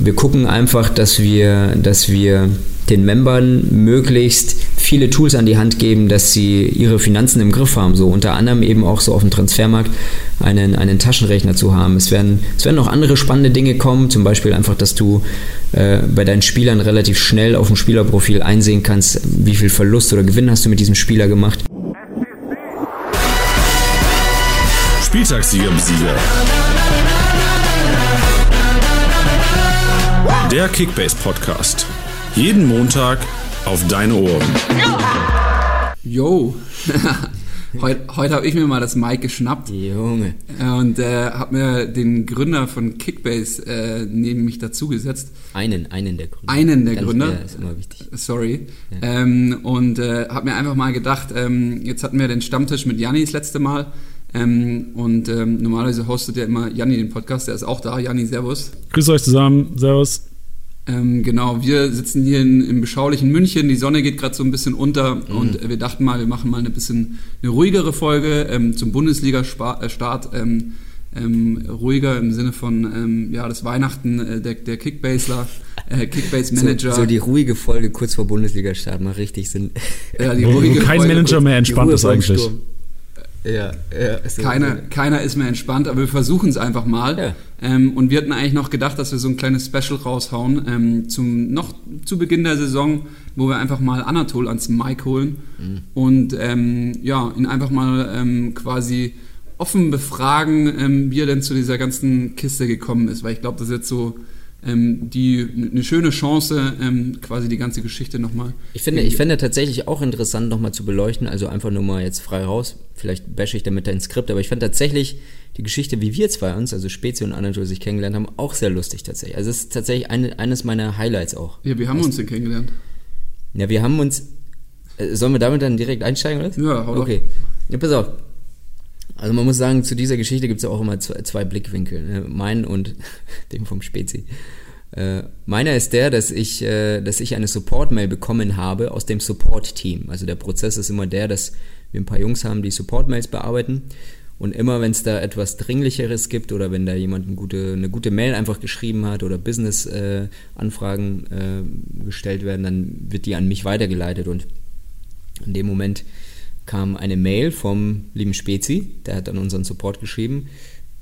wir gucken einfach, dass wir, dass wir den Membern möglichst viele Tools an die Hand geben, dass sie ihre Finanzen im Griff haben. So unter anderem eben auch so auf dem Transfermarkt einen, einen Taschenrechner zu haben. Es werden, es werden noch andere spannende Dinge kommen, zum Beispiel einfach, dass du äh, bei deinen Spielern relativ schnell auf dem Spielerprofil einsehen kannst, wie viel Verlust oder Gewinn hast du mit diesem Spieler gemacht. Spieltagssieger Sieger. Der Kickbase Podcast. Jeden Montag auf deine Ohren. Yo! heute heute habe ich mir mal das Mic geschnappt. Junge. Und äh, habe mir den Gründer von Kickbase äh, neben mich dazugesetzt. Einen, einen der Gründer. Einen der Ganz Gründer. klar, ist immer wichtig. Sorry. Ähm, und äh, habe mir einfach mal gedacht, ähm, jetzt hatten wir den Stammtisch mit Janni das letzte Mal. Ähm, und ähm, normalerweise hostet ja immer Janni den Podcast. Der ist auch da. Janni, Servus. Grüß euch zusammen, Servus. Ähm, genau, wir sitzen hier in, im beschaulichen München. Die Sonne geht gerade so ein bisschen unter Mhm. und äh, wir dachten mal, wir machen mal eine bisschen eine ruhigere Folge ähm, zum Bundesliga-Start. Ähm, ähm, ruhiger im Sinne von ähm, ja das Weihnachten äh, der, der Kickbaseler, äh, Kickbase-Manager. So, so die ruhige Folge kurz vor Bundesliga-Start macht richtig Sinn. ja, die ruhige kein Folge Manager kurz- mehr entspannt ist eigentlich. Sturm. Ja, ja. ist Keiner, keiner ist mehr entspannt, aber wir versuchen es einfach mal. Ja. Ähm, und wir hatten eigentlich noch gedacht, dass wir so ein kleines Special raushauen ähm, zum noch zu Beginn der Saison, wo wir einfach mal Anatol ans Mic holen Mhm. und ähm, ja ihn einfach mal ähm, quasi offen befragen, ähm, wie er denn zu dieser ganzen Kiste gekommen ist, weil ich glaube, das ist jetzt so die eine schöne Chance, ähm, quasi die ganze Geschichte nochmal. Ich finde, ich fände tatsächlich auch interessant, nochmal zu beleuchten, also einfach nur mal jetzt frei raus. Vielleicht bashe ich damit dein Skript, aber ich fand tatsächlich die Geschichte, wie wir zwei uns, also Spezi und Anatol, sich kennengelernt haben, auch sehr lustig tatsächlich. Also es ist tatsächlich eine, eines meiner Highlights auch. Ja, wie haben wir uns denn kennengelernt? Ja, wir haben uns. Äh, sollen wir damit dann direkt einsteigen, oder? Ja, hau. Okay. Ja, pass auf. Also man muss sagen, zu dieser Geschichte gibt es auch immer zwei, zwei Blickwinkel. Ne? Meinen und dem vom Spezi. Äh, meiner ist der, dass ich, äh, dass ich eine Support-Mail bekommen habe aus dem Support-Team. Also der Prozess ist immer der, dass wir ein paar Jungs haben, die Support-Mails bearbeiten. Und immer wenn es da etwas Dringlicheres gibt oder wenn da jemand eine gute, eine gute Mail einfach geschrieben hat oder Business-Anfragen äh, gestellt werden, dann wird die an mich weitergeleitet. Und in dem Moment kam eine Mail vom lieben Spezi, der hat an unseren Support geschrieben.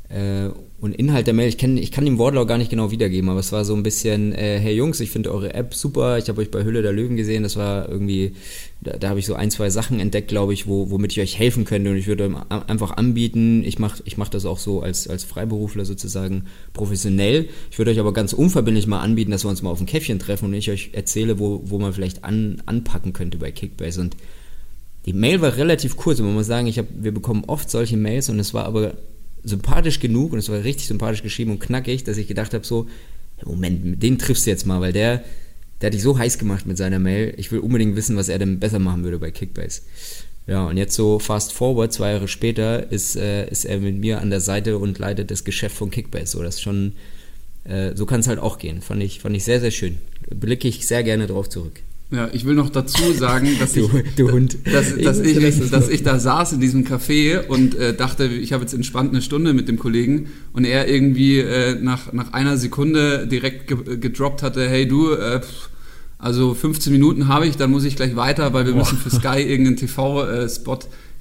Äh, und Inhalt der Mail, ich, kenn, ich kann den Wortlaut gar nicht genau wiedergeben, aber es war so ein bisschen, äh, hey Jungs, ich finde eure App super, ich habe euch bei Hülle der Löwen gesehen, das war irgendwie, da, da habe ich so ein, zwei Sachen entdeckt, glaube ich, wo, womit ich euch helfen könnte. Und ich würde einfach anbieten, ich mache ich mach das auch so als, als Freiberufler sozusagen professionell, ich würde euch aber ganz unverbindlich mal anbieten, dass wir uns mal auf ein Käffchen treffen und ich euch erzähle, wo, wo man vielleicht an, anpacken könnte bei Kickbase. Und die Mail war relativ kurz und man muss sagen, ich hab, wir bekommen oft solche Mails und es war aber sympathisch genug und es war richtig sympathisch geschrieben und knackig, dass ich gedacht habe so, Moment, den triffst du jetzt mal, weil der, der hat dich so heiß gemacht mit seiner Mail. Ich will unbedingt wissen, was er denn besser machen würde bei Kickbase. Ja, und jetzt so fast forward, zwei Jahre später, ist, äh, ist er mit mir an der Seite und leitet das Geschäft von Kickbase. So, das schon, äh, so kann es halt auch gehen. Fand ich, fand ich sehr, sehr schön. Blicke ich sehr gerne drauf zurück. Ja, ich will noch dazu sagen, dass ich, Du- du Hund. dass, Ich dass, wusste, ich, dass ich da saß in diesem Café und äh, dachte, ich habe jetzt entspannt eine Stunde mit dem Kollegen und er irgendwie äh, nach, nach einer Sekunde direkt ge gedroppt hatte, hey du, äh, also 15 Minuten habe ich, dann muss ich gleich weiter, weil wir müssen für Sky irgendeinen TV-Spot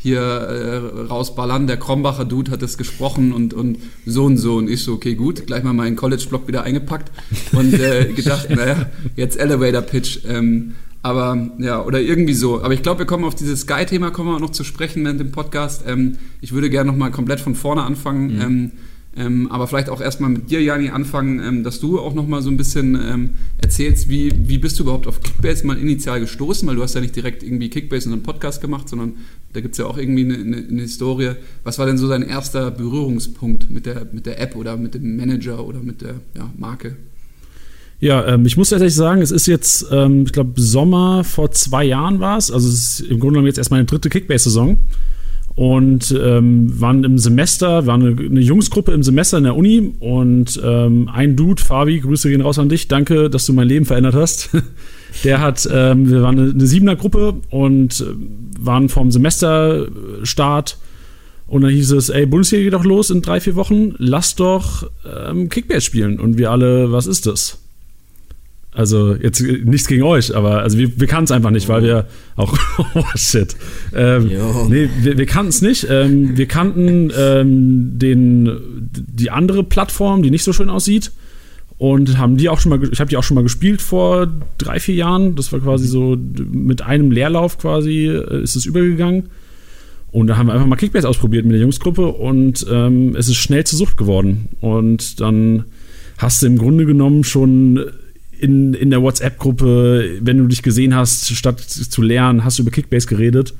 hier äh, rausballern. Der Krombacher Dude hat das gesprochen und, und so und so. Und ich so, okay, gut, gleich mal meinen College-Blog wieder eingepackt und äh, gedacht, naja, jetzt Elevator-Pitch. Ähm, aber ja, oder irgendwie so. Aber ich glaube, wir kommen auf dieses Sky-Thema kommen wir auch noch zu sprechen während dem Podcast. Ähm, ich würde gerne nochmal komplett von vorne anfangen. Ähm, ähm, aber vielleicht auch erstmal mit dir, Jani, anfangen, ähm, dass du auch nochmal so ein bisschen ähm, erzählst, wie, wie bist du überhaupt auf Kickbase mal initial gestoßen, weil du hast ja nicht direkt irgendwie Kickbase in einem Podcast gemacht, sondern da gibt es ja auch irgendwie eine, eine, eine Historie. Was war denn so dein erster Berührungspunkt mit der, mit der App oder mit dem Manager oder mit der ja, Marke? Ja, ähm, ich muss tatsächlich sagen, es ist jetzt, ähm, ich glaube, Sommer vor zwei Jahren war es. Also es ist im Grunde genommen jetzt erst meine dritte Kickbase-Saison. Und ähm, waren im Semester, war eine, eine Jungsgruppe im Semester in der Uni und ähm, ein Dude, Fabi, Grüße gehen raus an dich, danke, dass du mein Leben verändert hast. Der hat, ähm, wir waren eine, eine Siebener-Gruppe und äh, waren vom Semesterstart und dann hieß es, ey, Bundesliga geht doch los in drei, vier Wochen, lass doch ähm, Kickbase spielen. Und wir alle, was ist das? Also jetzt nichts gegen euch, aber also wir, wir kannten es einfach nicht, weil wir auch oh shit. Ähm, nee, wir, wir kannten es nicht. Ähm, wir kannten ähm, den die andere Plattform, die nicht so schön aussieht und haben die auch schon mal ich habe die auch schon mal gespielt vor drei vier Jahren. Das war quasi so mit einem Leerlauf quasi äh, ist es übergegangen. Und da haben wir einfach mal Kickbase ausprobiert mit der Jungsgruppe und ähm, es ist schnell zur Sucht geworden. Und dann hast du im Grunde genommen schon in, in der WhatsApp-Gruppe, wenn du dich gesehen hast, statt zu lernen, hast du über Kickbase geredet.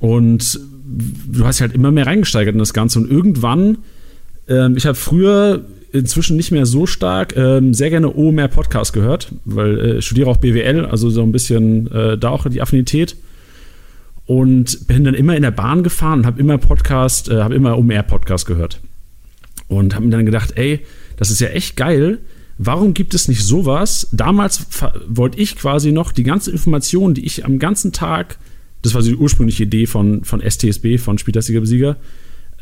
Und du hast halt immer mehr reingesteigert in das Ganze. Und irgendwann, ähm, ich habe früher inzwischen nicht mehr so stark, ähm, sehr gerne OMR Podcast gehört, weil äh, ich studiere auch BWL, also so ein bisschen äh, da auch die Affinität. Und bin dann immer in der Bahn gefahren und habe immer Podcast, äh, habe immer OMR Podcast gehört. Und habe mir dann gedacht, ey, das ist ja echt geil, Warum gibt es nicht sowas? Damals wollte ich quasi noch die ganze Information, die ich am ganzen Tag, das war die ursprüngliche Idee von, von STSB, von Spieltastiger Besieger,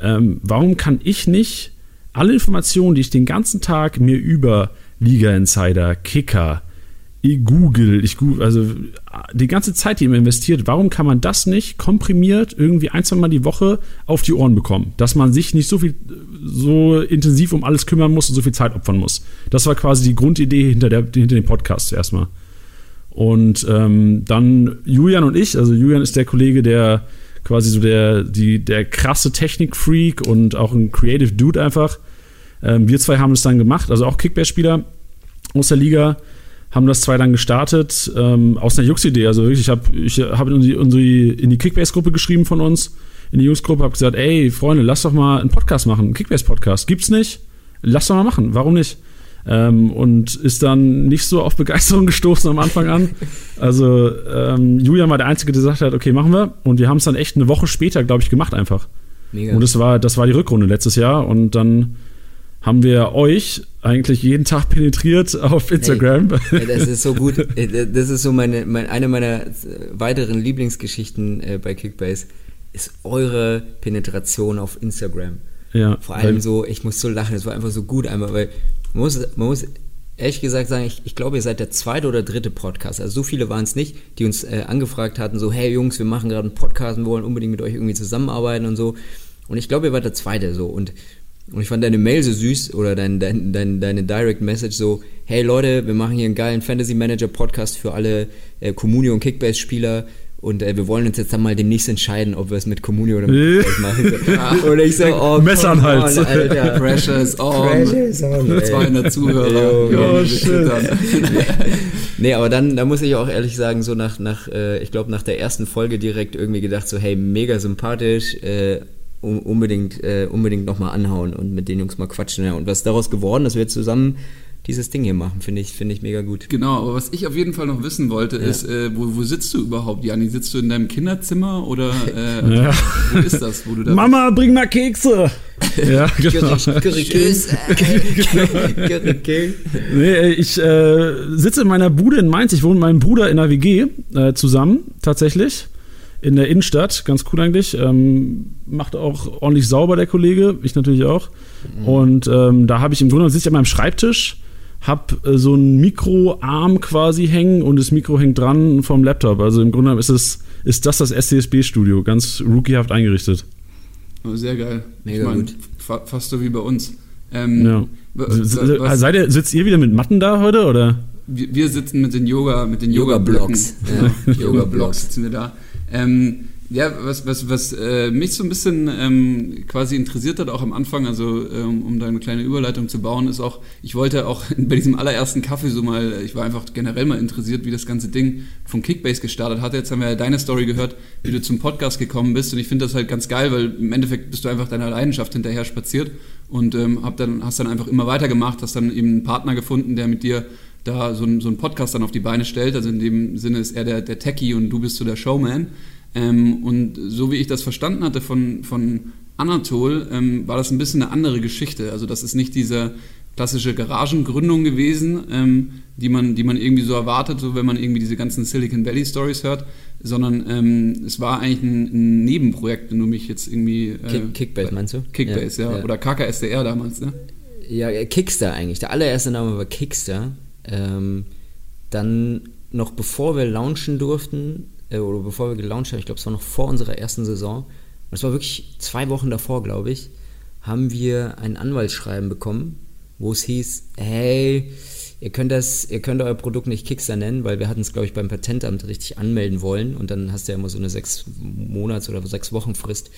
ähm, warum kann ich nicht alle Informationen, die ich den ganzen Tag mir über Liga Insider, Kicker, Google, ich Google, also die ganze Zeit, die man investiert, warum kann man das nicht komprimiert irgendwie ein, zwei Mal die Woche auf die Ohren bekommen? Dass man sich nicht so viel, so intensiv um alles kümmern muss und so viel Zeit opfern muss. Das war quasi die Grundidee hinter, der, hinter dem Podcast erstmal. Und ähm, dann Julian und ich, also Julian ist der Kollege, der quasi so der, die, der krasse Technik-Freak und auch ein Creative Dude einfach. Ähm, wir zwei haben es dann gemacht, also auch Kickback-Spieler aus der Liga haben das zwei dann gestartet, ähm, aus einer Jux-Idee. Also wirklich, ich habe ich hab in die, in die, in die Kickbase-Gruppe geschrieben von uns, in die Jungs-Gruppe, habe gesagt, ey, Freunde, lass doch mal einen Podcast machen, einen Kickbase-Podcast. Gibt's nicht? Lass doch mal machen, warum nicht? Ähm, und ist dann nicht so auf Begeisterung gestoßen am Anfang an. Also ähm, Julian war der Einzige, der gesagt hat, okay, machen wir. Und wir haben es dann echt eine Woche später, glaube ich, gemacht einfach. Mega. Und das war, das war die Rückrunde letztes Jahr. Und dann haben wir euch eigentlich jeden Tag penetriert auf Instagram. Hey, das ist so gut. Das ist so meine, meine eine meiner weiteren Lieblingsgeschichten äh, bei Kickbase ist eure Penetration auf Instagram. Ja. Vor allem so, ich muss so lachen, es war einfach so gut einmal, weil man muss, man muss ehrlich gesagt sagen, ich, ich glaube, ihr seid der zweite oder dritte Podcast. Also so viele waren es nicht, die uns äh, angefragt hatten, so, hey Jungs, wir machen gerade einen Podcast und wollen unbedingt mit euch irgendwie zusammenarbeiten und so. Und ich glaube, ihr wart der zweite so. Und und ich fand deine Mail so süß oder dein, dein, dein, deine Direct Message so, hey Leute, wir machen hier einen geilen Fantasy Manager Podcast für alle äh, Communio und Kickbase Spieler und äh, wir wollen uns jetzt dann mal demnächst entscheiden, ob wir es mit Communio oder mit Kickbase machen. und ich so, oh, Messer an Hals. On, Alter. Pressure is on. Pressure is on. 200 Zuhörer. oh, shit. nee, aber dann, da muss ich auch ehrlich sagen, so nach, nach äh, ich glaube, nach der ersten Folge direkt irgendwie gedacht, so, hey, mega sympathisch, äh, unbedingt, äh, unbedingt nochmal anhauen und mit den Jungs mal quatschen. Ja. Und was daraus geworden, dass wir zusammen dieses Ding hier machen, finde ich, finde ich mega gut. Genau, aber was ich auf jeden Fall noch wissen wollte, ja. ist, äh, wo, wo sitzt du überhaupt, Jani? Sitzt du in deinem Kinderzimmer oder äh, ja. wo ist das, wo du da Mama, bist? bring mal Kekse! ja, genau. nee, ich äh, sitze in meiner Bude in Mainz. Ich wohne mit meinem Bruder in der WG äh, zusammen, tatsächlich in der Innenstadt, ganz cool eigentlich. Ähm, macht auch ordentlich sauber, der Kollege, ich natürlich auch. Mhm. Und ähm, da habe ich im Grunde, sitze ich an meinem Schreibtisch, habe äh, so einen Mikroarm quasi hängen und das Mikro hängt dran vom Laptop. Also im Grunde ist, es, ist das das SCSB-Studio, ganz rookiehaft eingerichtet. Oh, sehr geil. Mega ich mein, gut. Fa fast so wie bei uns. Ähm, ja. Seid ihr, sitzt ihr wieder mit Matten da heute, oder? Wir, sitzen mit den Yoga, mit den Yoga-Blocks. Yoga ja. Yoga-Blocks sitzen wir da. Ähm, ja, was, was, was äh, mich so ein bisschen ähm, quasi interessiert hat, auch am Anfang, also ähm, um da eine kleine Überleitung zu bauen, ist auch, ich wollte auch bei diesem allerersten Kaffee so mal, ich war einfach generell mal interessiert, wie das ganze Ding von Kickbase gestartet hat. Jetzt haben wir ja deine Story gehört, wie du zum Podcast gekommen bist und ich finde das halt ganz geil, weil im Endeffekt bist du einfach deiner Leidenschaft hinterher spaziert und ähm, hab dann, hast dann einfach immer weitergemacht, hast dann eben einen Partner gefunden, der mit dir da so, ein, so einen Podcast dann auf die Beine stellt. Also in dem Sinne ist er der, der Techie und du bist so der Showman. Ähm, und so wie ich das verstanden hatte von, von Anatol, ähm, war das ein bisschen eine andere Geschichte. Also das ist nicht diese klassische Garagengründung gewesen, ähm, die, man, die man irgendwie so erwartet, so wenn man irgendwie diese ganzen Silicon Valley Stories hört, sondern ähm, es war eigentlich ein, ein, Nebenprojekt, wenn du mich jetzt irgendwie... Äh, Kick, Kickbase meinst du? Kickbase, ja. ja. Oder KKSDR damals, ne? Ja, Kickster eigentlich. Der allererste Name war Kickster. Ähm, dann noch bevor wir launchen durften, äh, oder bevor wir gelauncht haben, ich glaube, es war noch vor unserer ersten Saison, und es war wirklich zwei Wochen davor, glaube ich, haben wir ein Anwaltsschreiben bekommen, wo es hieß, hey, ihr könnt das, ihr könnt euer Produkt nicht Kickstar nennen, weil wir hatten es, glaube ich, beim Patentamt richtig anmelden wollen und dann hast du ja immer so eine sechs Monats- oder sechs Wochen Frist.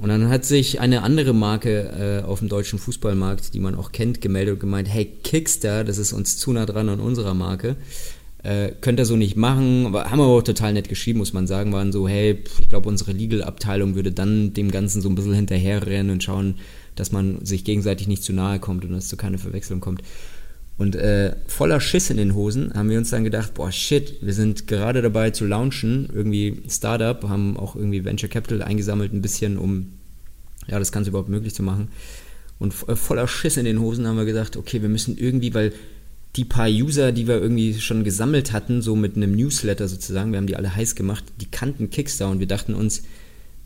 Und dann hat sich eine andere Marke äh, auf dem deutschen Fußballmarkt, die man auch kennt, gemeldet und gemeint, hey, Kickstar, das ist uns zu nah dran an unserer Marke. Äh, könnt ihr so nicht machen, aber haben aber auch total nett geschrieben, muss man sagen, waren so, hey, ich glaube, unsere Legal-Abteilung würde dann dem Ganzen so ein bisschen hinterherrennen und schauen, dass man sich gegenseitig nicht zu nahe kommt und dass es zu keiner Verwechslung kommt. Und äh, voller Schiss in den Hosen haben wir uns dann gedacht, boah, shit, wir sind gerade dabei zu launchen, irgendwie Startup, haben auch irgendwie Venture Capital eingesammelt ein bisschen, um ja, das Ganze überhaupt möglich zu machen. Und äh, voller Schiss in den Hosen haben wir gesagt, okay, wir müssen irgendwie, weil die paar User, die wir irgendwie schon gesammelt hatten, so mit einem Newsletter sozusagen, wir haben die alle heiß gemacht, die kannten Kickstar und wir dachten uns,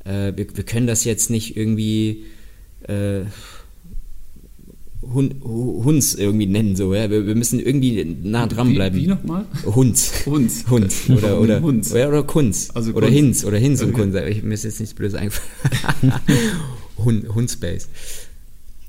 äh, wir, wir, können das jetzt nicht irgendwie äh, Hun, Hunds irgendwie nennen, so, ja. Wir, wir müssen irgendwie nah dran bleiben. Wie, wie nochmal? Hunds. Hunds. Hunds. Oder, oder, Hunds. Oder, oder Kunz. Also oder Kunz. Hinz. Oder Hinz und Okay. Kunz. Ich, mir ist jetzt nichts Blödes eingefallen. Hund, Hundspace.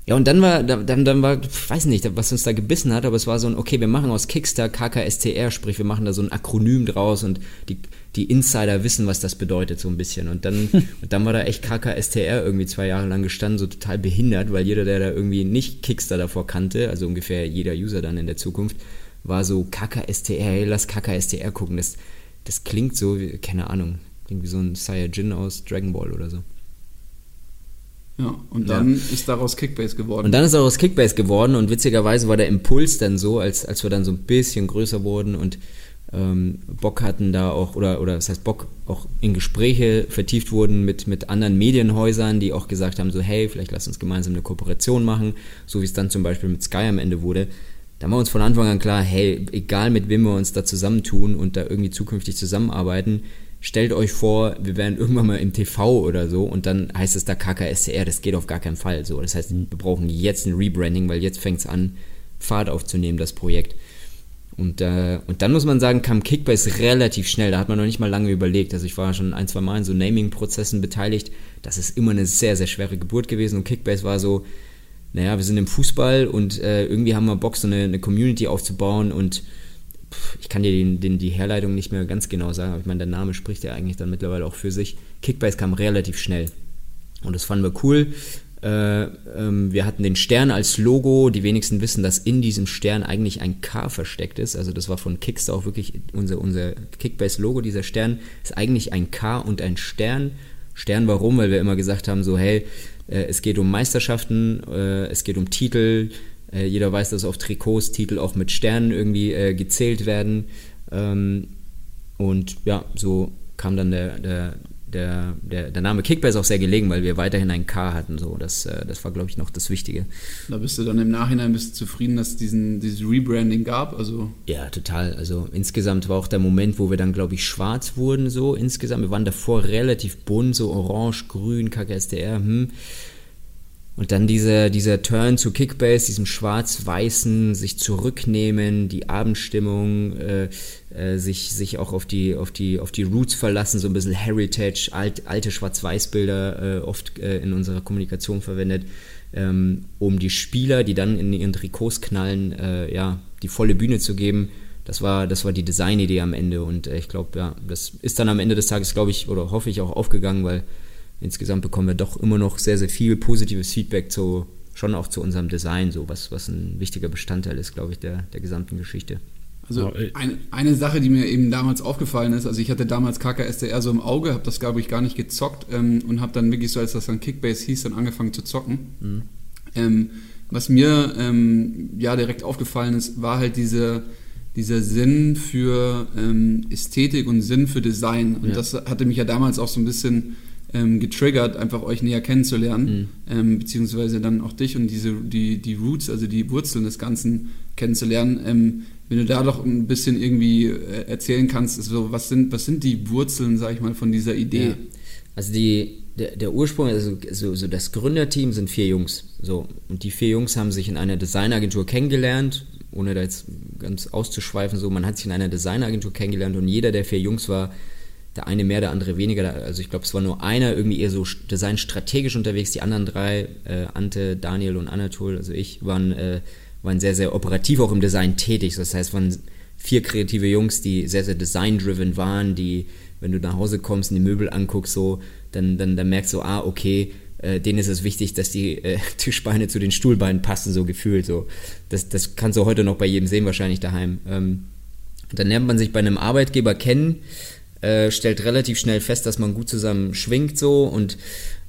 Ja, und dann war, da- dann, dann war, ich weiß nicht, was uns da gebissen hat, aber es war so ein, okay, wir machen aus Kickstar KKSTR, sprich, wir machen da so ein Akronym draus und die, die Insider wissen, was das bedeutet, so ein bisschen. Und dann, und dann war da echt KKSTR irgendwie zwei Jahre lang gestanden, so total behindert, weil jeder, der da irgendwie nicht Kickstar davor kannte, also ungefähr jeder User dann in der Zukunft, war so KKSTR, hey, lass KKSTR gucken. Das, das klingt so, wie, keine Ahnung, klingt wie so ein Saiyajin aus Dragon Ball oder so. Ja, und Ja. dann ist daraus Kickbase geworden. Und dann ist auch aus Kickbase geworden und witzigerweise war der Impuls dann so, als, als wir dann so ein bisschen größer wurden und ähm, Bock hatten da auch, oder, oder das heißt Bock auch in Gespräche vertieft wurden mit, mit anderen Medienhäusern, die auch gesagt haben, so hey, vielleicht lass uns gemeinsam eine Kooperation machen, so wie es dann zum Beispiel mit Sky am Ende wurde. Da war uns von Anfang an klar, hey, egal mit wem wir uns da zusammentun und da irgendwie zukünftig zusammenarbeiten, stellt euch vor, wir wären irgendwann mal im TV oder so und dann heißt es da KKSCR, das geht auf gar keinen Fall so. Das heißt, wir brauchen jetzt ein Rebranding, weil jetzt fängt es an, Fahrt aufzunehmen, das Projekt. Und, äh, und dann muss man sagen, kam Kickbase relativ schnell. Da hat man noch nicht mal lange überlegt. Also ich war schon ein, zwei Mal in so Naming-Prozessen beteiligt. Das ist immer eine sehr, sehr schwere Geburt gewesen. Und Kickbase war so, naja, wir sind im Fußball und äh, irgendwie haben wir Bock, so eine, eine Community aufzubauen. Und ich kann dir den, den, die Herleitung nicht mehr ganz genau sagen, aber ich meine, der Name spricht ja eigentlich dann mittlerweile auch für sich. Kickbase kam relativ schnell. Und das fanden wir cool. Äh, ähm, wir hatten den Stern als Logo. Die wenigsten wissen, dass in diesem Stern eigentlich ein K versteckt ist. Also das war von Kickstar auch wirklich unser, unser Kickbase-Logo. Dieser Stern ist eigentlich ein K und ein Stern. Stern warum? Weil wir immer gesagt haben, so hey, äh, es geht um Meisterschaften, äh, es geht um Titel. Äh, jeder weiß, dass auf Trikots Titel auch mit Sternen irgendwie äh, gezählt werden. Ähm, und ja, so kam dann der, der, der, der, der Name Kickbase auch sehr gelegen, weil wir weiterhin ein K hatten. So. Das, äh, das war, glaube ich, noch das Wichtige. da bist du dann im Nachhinein bist du zufrieden, dass es diesen, dieses Rebranding gab. Also Ja, total. Also insgesamt war auch der Moment, wo wir dann, glaube ich, schwarz wurden, so insgesamt. Wir waren davor relativ bunt, so orange, grün, KKSDR, hm. Und dann dieser, dieser Turn zu Kickbase, diesem schwarz-weißen, sich zurücknehmen, die Abendstimmung, äh, äh, sich, sich auch auf die, auf, die, auf die Roots verlassen, so ein bisschen Heritage, alt, alte Schwarz-Weiß-Bilder äh, oft äh, in unserer Kommunikation verwendet, ähm, um die Spieler, die dann in ihren Trikots knallen, äh, ja, die volle Bühne zu geben. Das war, das war die Designidee am Ende und äh, ich glaube, ja, das ist dann am Ende des Tages, glaube ich, oder hoffe ich auch aufgegangen, weil insgesamt bekommen wir doch immer noch sehr, sehr viel positives Feedback zu, schon auch zu unserem Design, so was, was ein wichtiger Bestandteil ist, glaube ich, der, der gesamten Geschichte. Also ey. eine, eine Sache, die mir eben damals aufgefallen ist, also ich hatte damals KKSDR so im Auge, habe das glaube ich gar nicht gezockt ähm, und habe dann wirklich so, als das dann Kickbase hieß, dann angefangen zu zocken. Ähm, was mir ähm, ja direkt aufgefallen ist, war halt diese, dieser Sinn für ähm, Ästhetik und Sinn für Design. Und Ja. das hatte mich ja damals auch so ein bisschen ähm, getriggert, einfach euch näher kennenzulernen, ähm, beziehungsweise dann auch dich und diese, die, die Roots, also die Wurzeln des Ganzen kennenzulernen. Ähm, wenn du da doch ein bisschen irgendwie äh, erzählen kannst, so, was sind, was sind die Wurzeln, sag ich mal, von dieser Idee? Ja. Also die, der, der Ursprung, also so, so das Gründerteam sind vier Jungs. So. Und die vier Jungs haben sich in einer Designagentur kennengelernt ohne da jetzt ganz auszuschweifen, so, man hat sich in einer Designagentur kennengelernt und jeder der vier Jungs war, der eine mehr, der andere weniger. Also ich glaube, es war nur einer irgendwie eher so designstrategisch unterwegs. Die anderen drei, äh, Ante, Daniel und Anatol, also ich, waren, äh, waren sehr, sehr operativ auch im Design tätig. Das heißt, waren vier kreative Jungs, die sehr, sehr design-driven waren, die, wenn du nach Hause kommst und die Möbel anguckst, so, dann, dann, dann merkst du, ah, okay, äh, denen ist es wichtig, dass die äh, Tischbeine zu den Stuhlbeinen passen, so gefühlt. So. Das, das kannst du heute noch bei jedem sehen, wahrscheinlich daheim. Ähm, dann lernt man sich bei einem Arbeitgeber kennen, äh, stellt relativ schnell fest, dass man gut zusammen schwingt so und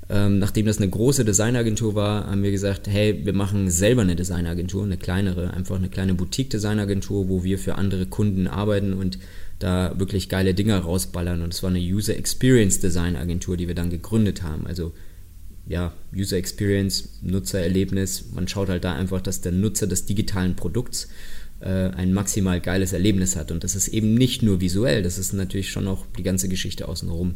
ähm, nachdem das eine große Designagentur war, haben wir gesagt, hey, wir machen selber eine Designagentur, eine kleinere, einfach eine kleine Boutique-Designagentur, wo wir für andere Kunden arbeiten und da wirklich geile Dinge rausballern. Und es war eine User Experience Design Agentur, die wir dann gegründet haben. Also ja, User Experience, Nutzererlebnis. Man schaut halt da einfach, dass der Nutzer des digitalen Produkts ein maximal geiles Erlebnis hat. Und das ist eben nicht nur visuell, das ist natürlich schon auch die ganze Geschichte außenrum.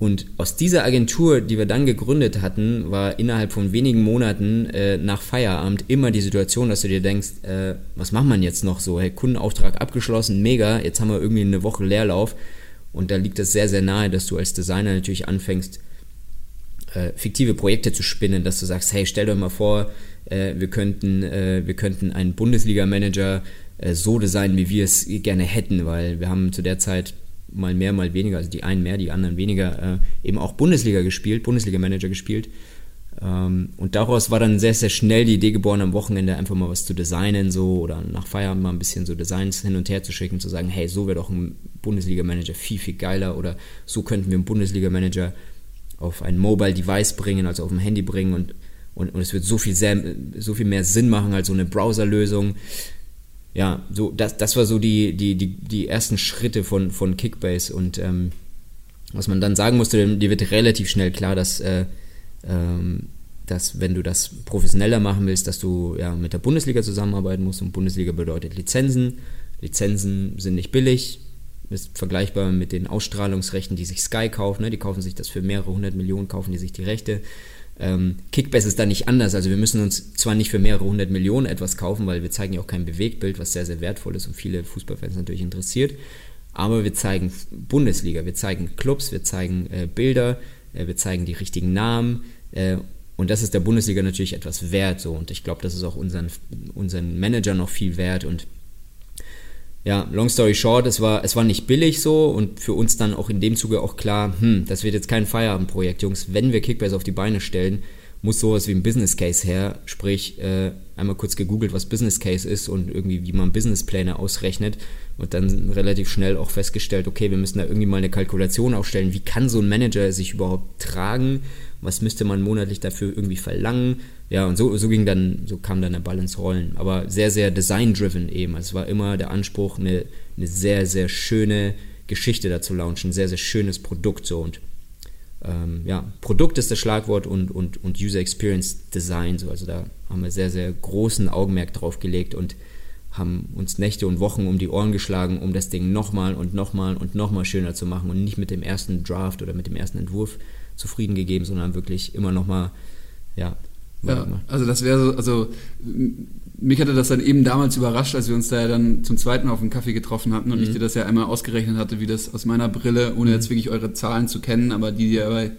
Und aus dieser Agentur, die wir dann gegründet hatten, war innerhalb von wenigen Monaten äh, nach Feierabend immer die Situation, dass du dir denkst, äh, was macht man jetzt noch so? Hey, Kundenauftrag abgeschlossen, mega, jetzt haben wir irgendwie eine Woche Leerlauf. Und da liegt es sehr, sehr nahe, dass du als Designer natürlich anfängst, äh, fiktive Projekte zu spinnen, dass du sagst, hey, stell dir mal vor, äh, wir, könnten, äh, wir könnten einen Bundesliga-Manager äh, so designen, wie wir es gerne hätten, weil wir haben zu der Zeit mal mehr, mal weniger, also die einen mehr, die anderen weniger, äh, eben auch Bundesliga gespielt, Bundesliga-Manager gespielt. Ähm, und daraus war dann sehr, sehr schnell die Idee geboren, am Wochenende einfach mal was zu designen, so oder nach Feierabend mal ein bisschen so Designs hin und her zu schicken, zu sagen, hey, so wäre doch ein Bundesliga-Manager viel, viel geiler oder so könnten wir einen Bundesliga-Manager auf ein Mobile Device bringen, also auf dem Handy bringen und, und, und es wird so viel, sehr, so viel mehr Sinn machen als so eine Browserlösung. Ja, so, das, das war so die, die, die, die ersten Schritte von, von Kickbase und ähm, was man dann sagen musste, dir wird relativ schnell klar, dass, äh, ähm, dass wenn du das professioneller machen willst, dass du ja, mit der Bundesliga zusammenarbeiten musst und Bundesliga bedeutet Lizenzen. Lizenzen sind nicht billig, ist vergleichbar mit den Ausstrahlungsrechten, die sich Sky kauft. Ne? Die kaufen sich das für mehrere hundert Millionen, kaufen die sich die Rechte. Ähm, Kickbase ist da nicht anders. Also wir müssen uns zwar nicht für mehrere hundert Millionen etwas kaufen, weil wir zeigen ja auch kein Bewegtbild, was sehr, sehr wertvoll ist und viele Fußballfans natürlich interessiert. Aber wir zeigen Bundesliga, wir zeigen Clubs, wir zeigen äh, Bilder, äh, wir zeigen die richtigen Namen. Äh, und das ist der Bundesliga natürlich etwas wert. So. Und ich glaube, das ist auch unseren, unseren Manager noch viel wert. Und ja, long story short, es war, es war nicht billig so und für uns dann auch in dem Zuge auch klar, hm, das wird jetzt kein Feierabendprojekt, Jungs. Wenn wir Kickbase auf die Beine stellen, muss sowas wie ein Business Case her, sprich äh, einmal kurz gegoogelt, was Business Case ist und irgendwie wie man Businesspläne ausrechnet und dann relativ schnell auch festgestellt, okay, wir müssen da irgendwie mal eine Kalkulation aufstellen, wie kann so ein Manager sich überhaupt tragen, was müsste man monatlich dafür irgendwie verlangen, ja, und so, so ging dann, so kam dann der Ball ins Rollen. Aber sehr, sehr design-driven eben. Also es war immer der Anspruch, eine, eine sehr, sehr schöne Geschichte da zu launchen, ein sehr, sehr schönes Produkt so und ähm, ja, Produkt ist das Schlagwort und, und, und User Experience Design. So. Also da haben wir sehr, sehr großen Augenmerk drauf gelegt und haben uns Nächte und Wochen um die Ohren geschlagen, um das Ding nochmal und nochmal und nochmal schöner zu machen und nicht mit dem ersten Draft oder mit dem ersten Entwurf zufrieden gegeben, sondern wirklich immer nochmal ja, ja, also das wäre so, also mich hatte das dann eben damals überrascht, als wir uns da ja dann zum zweiten Mal auf einen Kaffee getroffen hatten und mhm. ich dir das ja einmal ausgerechnet hatte, wie das aus meiner Brille, ohne jetzt wirklich eure Zahlen zu kennen, aber die ja bei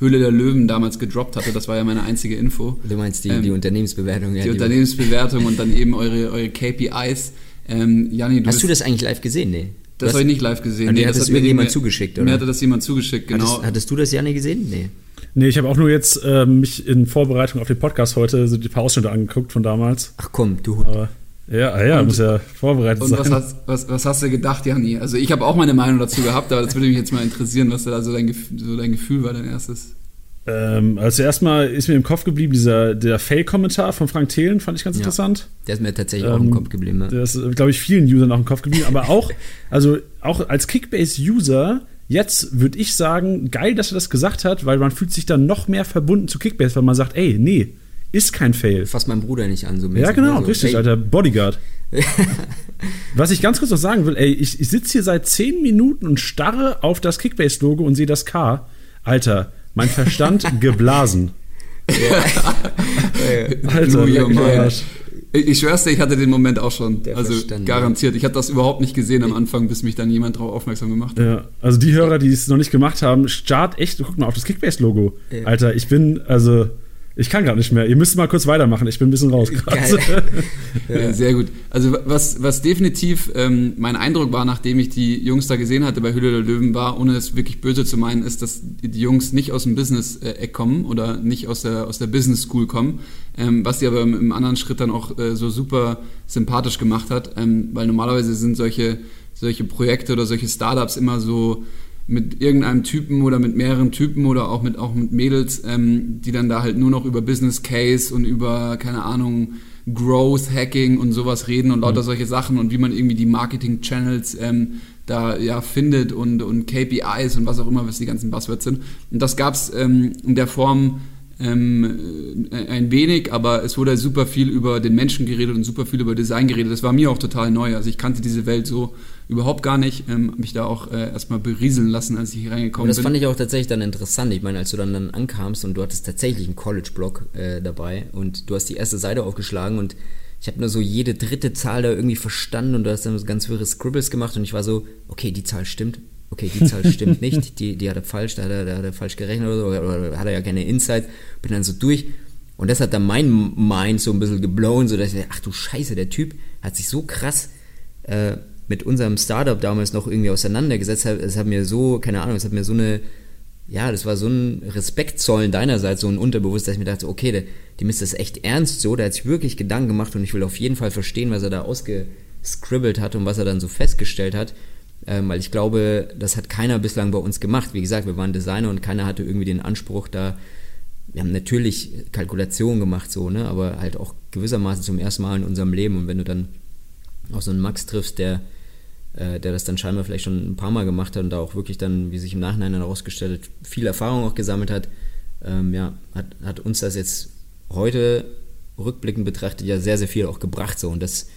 Höhle der Löwen damals gedroppt hatte, das war ja meine einzige Info. Du meinst die, ähm, die Unternehmensbewertung, ja. Die, die Unternehmensbewertung und dann eben eure, eure KPIs. Ähm, Jani, du Hast du das eigentlich live gesehen? Nee. Das habe ich nicht live gesehen. Nee, das hat mir jemand zugeschickt, oder? Mir hatte das jemand zugeschickt, genau. Hattest, hattest du das, Janni, gesehen? Nee. Nee, ich habe auch nur jetzt äh, mich in Vorbereitung auf den Podcast heute so die paar Ausschnitte angeguckt von damals. Ach komm, du Hund. Aber, ja, ah ja, und, muss ja vorbereitet und sein. Und was, was, was, hast du gedacht, Janni? Also ich habe auch meine Meinung dazu gehabt, aber das würde mich jetzt mal interessieren, was da so dein, so dein Gefühl war, dein erstes. Ähm, also erstmal ist mir im Kopf geblieben dieser der Fail-Kommentar von Frank Thelen, fand ich ganz ja, interessant. Der ist mir tatsächlich ähm, auch im ähm, Kopf geblieben. Ja. Der ist, glaube ich, vielen Usern auch im Kopf geblieben. aber auch, also auch als Kickbase-User Jetzt würde ich sagen, geil, dass er das gesagt hat, weil man fühlt sich dann noch mehr verbunden zu Kickbase, weil man sagt, ey, nee, ist kein Fail. Fass meinen Bruder nicht an, so mäßig. Ja, genau, so, richtig. Alter, Bodyguard. Was ich ganz kurz noch sagen will, ey, ich, ich sitze hier seit 10 Minuten und starre auf das Kickbase-Logo und sehe das K. Alter, mein Verstand geblasen. Alter, Louis, Ich, ich schwör's dir, ich hatte den Moment auch schon. Der also Verstand, garantiert. Ich hatte das überhaupt nicht gesehen am Anfang, bis mich dann jemand darauf aufmerksam gemacht hat. Ja, also die Hörer, die es noch nicht gemacht haben, start echt, guck mal auf das Kickbase-Logo. Ja. Alter, ich bin, also, ich kann gerade nicht mehr. Ihr müsst mal kurz weitermachen, ich bin ein bisschen raus. Ja. sehr gut. Also was, was definitiv ähm, mein Eindruck war, nachdem ich die Jungs da gesehen hatte bei Hülle der Löwen, war, ohne es wirklich böse zu meinen, ist, dass die Jungs nicht aus dem Business-Eck kommen oder nicht aus der, aus der Business School kommen, ähm, was sie aber im, im anderen Schritt dann auch äh, so super sympathisch gemacht hat, ähm, weil normalerweise sind solche, solche Projekte oder solche Startups immer so mit irgendeinem Typen oder mit mehreren Typen oder auch mit, auch mit Mädels, ähm, die dann da halt nur noch über Business Case und über, keine Ahnung, Growth Hacking und sowas reden und lauter solche Sachen und wie man irgendwie die Marketing Channels ähm, da ja findet und, und KPIs und was auch immer, was die ganzen Buzzwords sind. Und das gab es ähm, in der Form ähm, äh, ein wenig, aber es wurde super viel über den Menschen geredet und super viel über Design geredet. Das war mir auch total neu. Also ich kannte diese Welt so überhaupt gar nicht. Ähm, mich da auch äh, erstmal berieseln lassen, als ich hier reingekommen das bin. fand ich auch tatsächlich dann interessant. Ich meine, als du dann, dann ankamst und du hattest tatsächlich einen College-Blog äh, dabei und du hast die erste Seite aufgeschlagen und ich habe nur so jede dritte Zahl da irgendwie verstanden und du hast dann so ganz wirre Scribbles gemacht und ich war so, okay, die Zahl stimmt. Okay, die Zahl stimmt nicht, die, die hat er falsch, da hat er, da hat er falsch gerechnet oder, so, oder, hat er ja keine Insight. Bin dann so durch und das hat dann mein Mind so ein bisschen geblown, so dass ich, ach du Scheiße, der Typ hat sich so krass äh, mit unserem Startup damals noch irgendwie auseinandergesetzt. Es hat mir so, keine Ahnung, es hat mir so eine, ja, das war so ein Respektzollen deinerseits, so ein Unterbewusstsein, dass ich mir dachte, okay, der, dem ist das echt ernst so, der hat sich wirklich Gedanken gemacht und ich will auf jeden Fall verstehen, was er da ausgescribbelt hat und was er dann so festgestellt hat. Ähm, weil ich glaube, das hat keiner bislang bei uns gemacht. Wie gesagt, wir waren Designer und keiner hatte irgendwie den Anspruch da, wir haben natürlich Kalkulationen gemacht, so, ne, aber halt auch gewissermaßen zum ersten Mal in unserem Leben. Und wenn du dann auch so einen Max triffst, der, äh, der das dann scheinbar vielleicht schon ein paar Mal gemacht hat und da auch wirklich dann, wie sich im Nachhinein dann herausgestellt hat, viel Erfahrung auch gesammelt hat, ähm, ja, hat, hat uns das jetzt heute rückblickend betrachtet ja sehr, sehr viel auch gebracht, so, und das,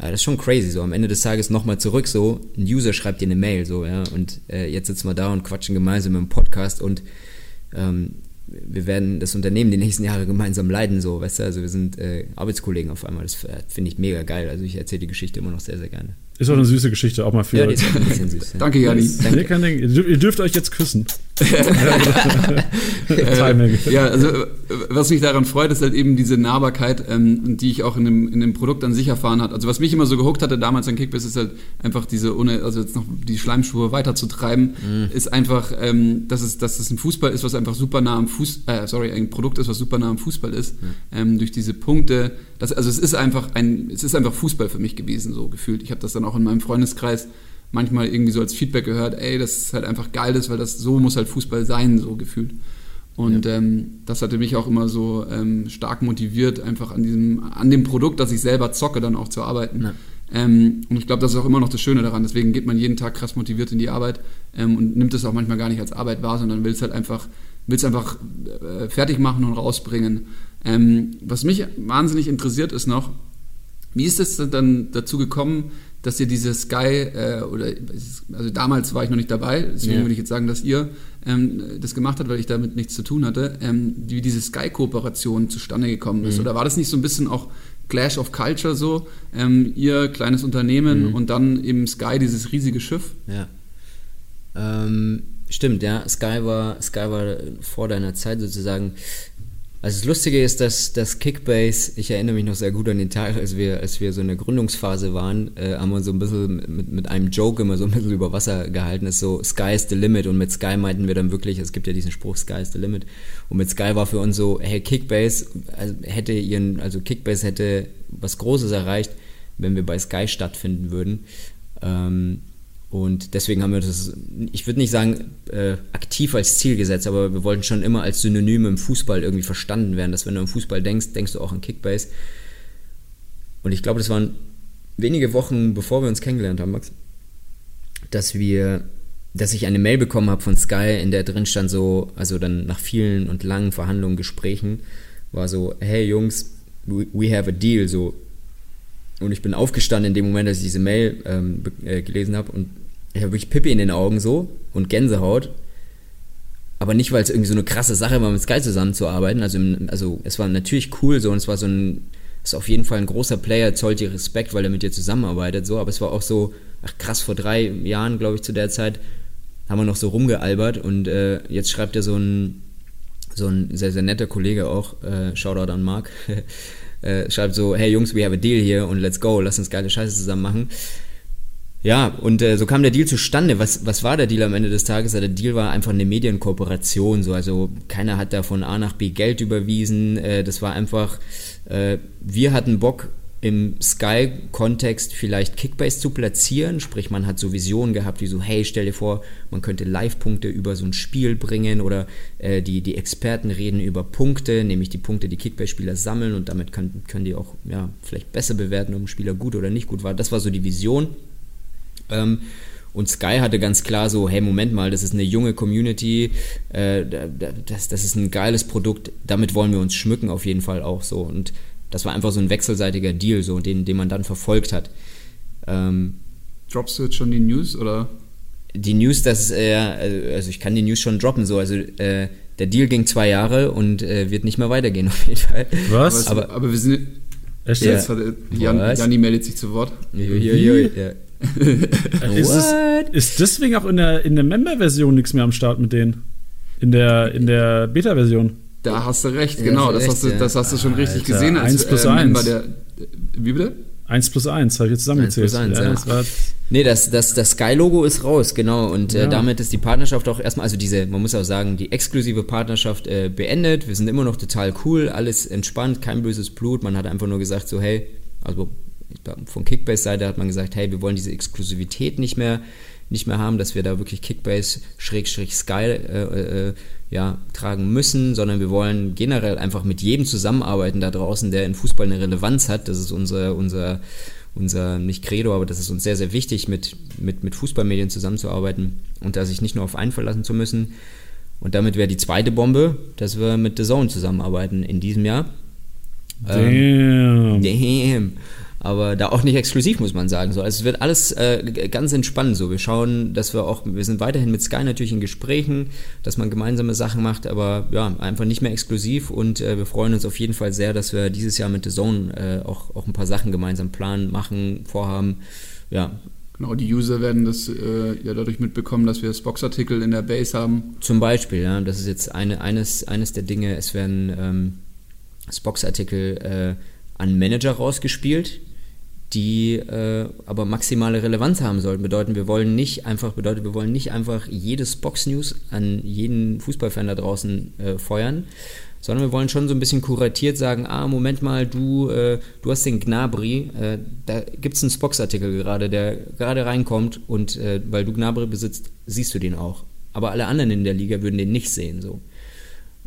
ja, das ist schon crazy, so, am Ende des Tages nochmal zurück, so, ein User schreibt dir eine Mail, so, ja, und äh, jetzt sitzen wir da und quatschen gemeinsam im Podcast und ähm, wir werden das Unternehmen die nächsten Jahre gemeinsam leiten, so, weißt du, also wir sind äh, Arbeitskollegen auf einmal, das äh, finde ich mega geil, also ich erzähle die Geschichte immer noch sehr, sehr gerne. Ist auch eine süße Geschichte, auch mal für. Ja, die ist auch ein bisschen süß. Danke, Jani. Nee, kein Ding. Ihr dürft- ihr dürft euch jetzt küssen. Timing. Äh, ja, also äh, was mich daran freut, ist halt eben diese Nahbarkeit, ähm, die ich auch in dem, in dem Produkt an sich erfahren hat. Also was mich immer so gehuckt hatte damals an Kickbiss, ist halt einfach diese, ohne also jetzt noch die Schleimschuhe weiterzutreiben, ist einfach, ähm, dass, es, dass es ein Fußball ist, was einfach super nah am Fuß, äh, sorry, ein Produkt ist, was super nah am Fußball ist. Ähm, durch diese Punkte, das, also es ist einfach ein, es ist einfach Fußball für mich gewesen, so gefühlt. Ich habe das dann auch in meinem Freundeskreis manchmal irgendwie so als Feedback gehört, ey, das ist halt einfach geil, das, weil das so muss halt Fußball sein, so gefühlt. Und ähm, das hatte mich auch immer so ähm, stark motiviert, einfach an diesem, an dem Produkt, das ich selber zocke, dann auch zu arbeiten. Ja. Ähm, und ich glaube, das ist auch immer noch das Schöne daran. Deswegen geht man jeden Tag krass motiviert in die Arbeit ähm, und nimmt es auch manchmal gar nicht als Arbeit wahr, sondern will es halt einfach, will es einfach äh, fertig machen und rausbringen. Ähm, was mich wahnsinnig interessiert ist noch, wie ist es dann dazu gekommen, dass ihr diese Sky, äh, oder also damals war ich noch nicht dabei, deswegen Ja. würde ich jetzt sagen, dass ihr ähm, das gemacht habt, weil ich damit nichts zu tun hatte, ähm, wie diese Sky-Kooperation zustande gekommen ist. Oder war das nicht so ein bisschen auch Clash of Culture so? Ähm, ihr kleines Unternehmen und dann eben Sky, dieses riesige Schiff? Ja. Ähm, stimmt, ja. Sky war, Sky war vor deiner Zeit sozusagen. Also das Lustige ist, dass das Kickbase, ich erinnere mich noch sehr gut an den Tag, als wir, als wir so in der Gründungsphase waren, äh, haben wir so ein bisschen mit, mit einem Joke immer so ein bisschen über Wasser gehalten, ist so Sky is the limit. Und mit Sky meinten wir dann wirklich, es gibt ja diesen Spruch Sky is the limit. Und mit Sky war für uns so, hey Kickbase also hätte ihren, also Kickbase hätte was Großes erreicht, wenn wir bei Sky stattfinden würden. Ähm, und deswegen haben wir das, ich würde nicht sagen, äh, aktiv als Ziel gesetzt, aber wir wollten schon immer als Synonym im Fußball irgendwie verstanden werden, dass wenn du an Fußball denkst, denkst du auch an Kickbase. Und ich glaube, das waren wenige Wochen, bevor wir uns kennengelernt haben, Max, dass wir, dass ich eine Mail bekommen habe von Sky, in der drin stand so, also dann nach vielen und langen Verhandlungen, Gesprächen, war so, hey Jungs, we have a deal, so, und ich bin aufgestanden in dem Moment, als ich diese Mail ähm, äh, gelesen habe und ich habe wirklich Pippi in den Augen so und Gänsehaut. Aber nicht, weil es irgendwie so eine krasse Sache war, mit Sky zusammenzuarbeiten. Also, im, also es war natürlich cool so und es war so ein, ist auf jeden Fall ein großer Player, zollt dir Respekt, weil er mit dir zusammenarbeitet, so, aber es war auch so, ach krass, vor drei Jahren, glaube ich, zu der Zeit, haben wir noch so rumgealbert und äh, jetzt schreibt er so ein, so ein sehr, sehr netter Kollege auch, äh, Shoutout an Mark, äh, schreibt so, hey Jungs, we have a deal here und let's go, lass uns geile Scheiße zusammen machen. Ja, und äh, so kam der Deal zustande. Was, was war der Deal am Ende des Tages? Der Deal war einfach eine Medienkooperation. So. Also keiner hat da von A nach B Geld überwiesen. Äh, das war einfach, äh, wir hatten Bock, im Sky-Kontext vielleicht Kickbase zu platzieren, sprich man hat so Visionen gehabt wie so, hey, stell dir vor, man könnte Live-Punkte über so ein Spiel bringen oder äh, die, die Experten reden über Punkte, nämlich die Punkte, die Kickbase-Spieler sammeln und damit können, können die auch ja, vielleicht besser bewerten, ob ein Spieler gut oder nicht gut war. Das war so die Vision. Ähm, und Sky hatte ganz klar so, hey, Moment mal, das ist eine junge Community, äh, das, das ist ein geiles Produkt, damit wollen wir uns schmücken auf jeden Fall auch so. Und das war einfach so ein wechselseitiger Deal, so, den, den man dann verfolgt hat. Ähm, Droppst du jetzt schon die News oder? Die News, das äh, also ich kann die News schon droppen, so, also äh, der Deal ging zwei Jahre und äh, wird nicht mehr weitergehen auf jeden Fall. Was? Aber, aber wir sind. Echt ja. jetzt? Jan, Janni meldet sich zu Wort. Jo, jo, jo, ja. ist, es, ist deswegen auch in der, in der Member-Version nichts mehr am Start mit denen? In der, in der Beta-Version? Da hast du recht, genau. Das, recht, hast du, das hast du schon Alter, richtig gesehen. Als, 1 plus äh, 1. Der, wie bitte? 1 plus 1, habe ich jetzt zusammengezählt. 1 plus 1, ja. ja. Nee, das, das, das Sky-Logo ist raus, genau. Und äh, ja. damit ist die Partnerschaft auch erstmal, also diese, man muss auch sagen, die exklusive Partnerschaft äh, beendet. Wir sind immer noch total cool, alles entspannt, kein böses Blut. Man hat einfach nur gesagt, so, hey, also von Kickbase-Seite hat man gesagt, hey, wir wollen diese Exklusivität nicht mehr nicht mehr haben, dass wir da wirklich Kickbase Schrägstrich Sky äh, äh, ja, tragen müssen, sondern wir wollen generell einfach mit jedem zusammenarbeiten da draußen, der in Fußball eine Relevanz hat. Das ist unser, unser, unser nicht Credo, aber das ist uns sehr, sehr wichtig, mit, mit, mit Fußballmedien zusammenzuarbeiten und da sich nicht nur auf einen verlassen zu müssen. Und damit wäre die zweite Bombe, dass wir mit The Zone zusammenarbeiten in diesem Jahr. Damn. Ähm, damn aber da auch nicht exklusiv, muss man sagen. So, also es wird alles äh, ganz entspannt so. Wir schauen, dass wir auch, wir sind weiterhin mit Sky natürlich in Gesprächen, dass man gemeinsame Sachen macht, aber ja, einfach nicht mehr exklusiv und äh, wir freuen uns auf jeden Fall sehr, dass wir dieses Jahr mit The Zone äh, auch, auch ein paar Sachen gemeinsam planen, machen, vorhaben. Ja, Genau, die User werden das äh, ja dadurch mitbekommen, dass wir Spox-Artikel in der Base haben. Zum Beispiel, ja, das ist jetzt eine, eines, eines der Dinge. Es werden ähm, Spox-Artikel äh, an Manager rausgespielt, die äh, aber maximale Relevanz haben sollten. Bedeuten, wir wollen nicht einfach, bedeutet, wir wollen nicht einfach jedes Box-News an jeden Fußballfan da draußen äh, feuern, sondern wir wollen schon so ein bisschen kuratiert sagen, ah, Moment mal, du, äh, du hast den Gnabri, äh, da gibt es einen Spox-Artikel gerade, der gerade reinkommt und äh, weil du Gnabri besitzt, siehst du den auch. Aber alle anderen in der Liga würden den nicht sehen, so.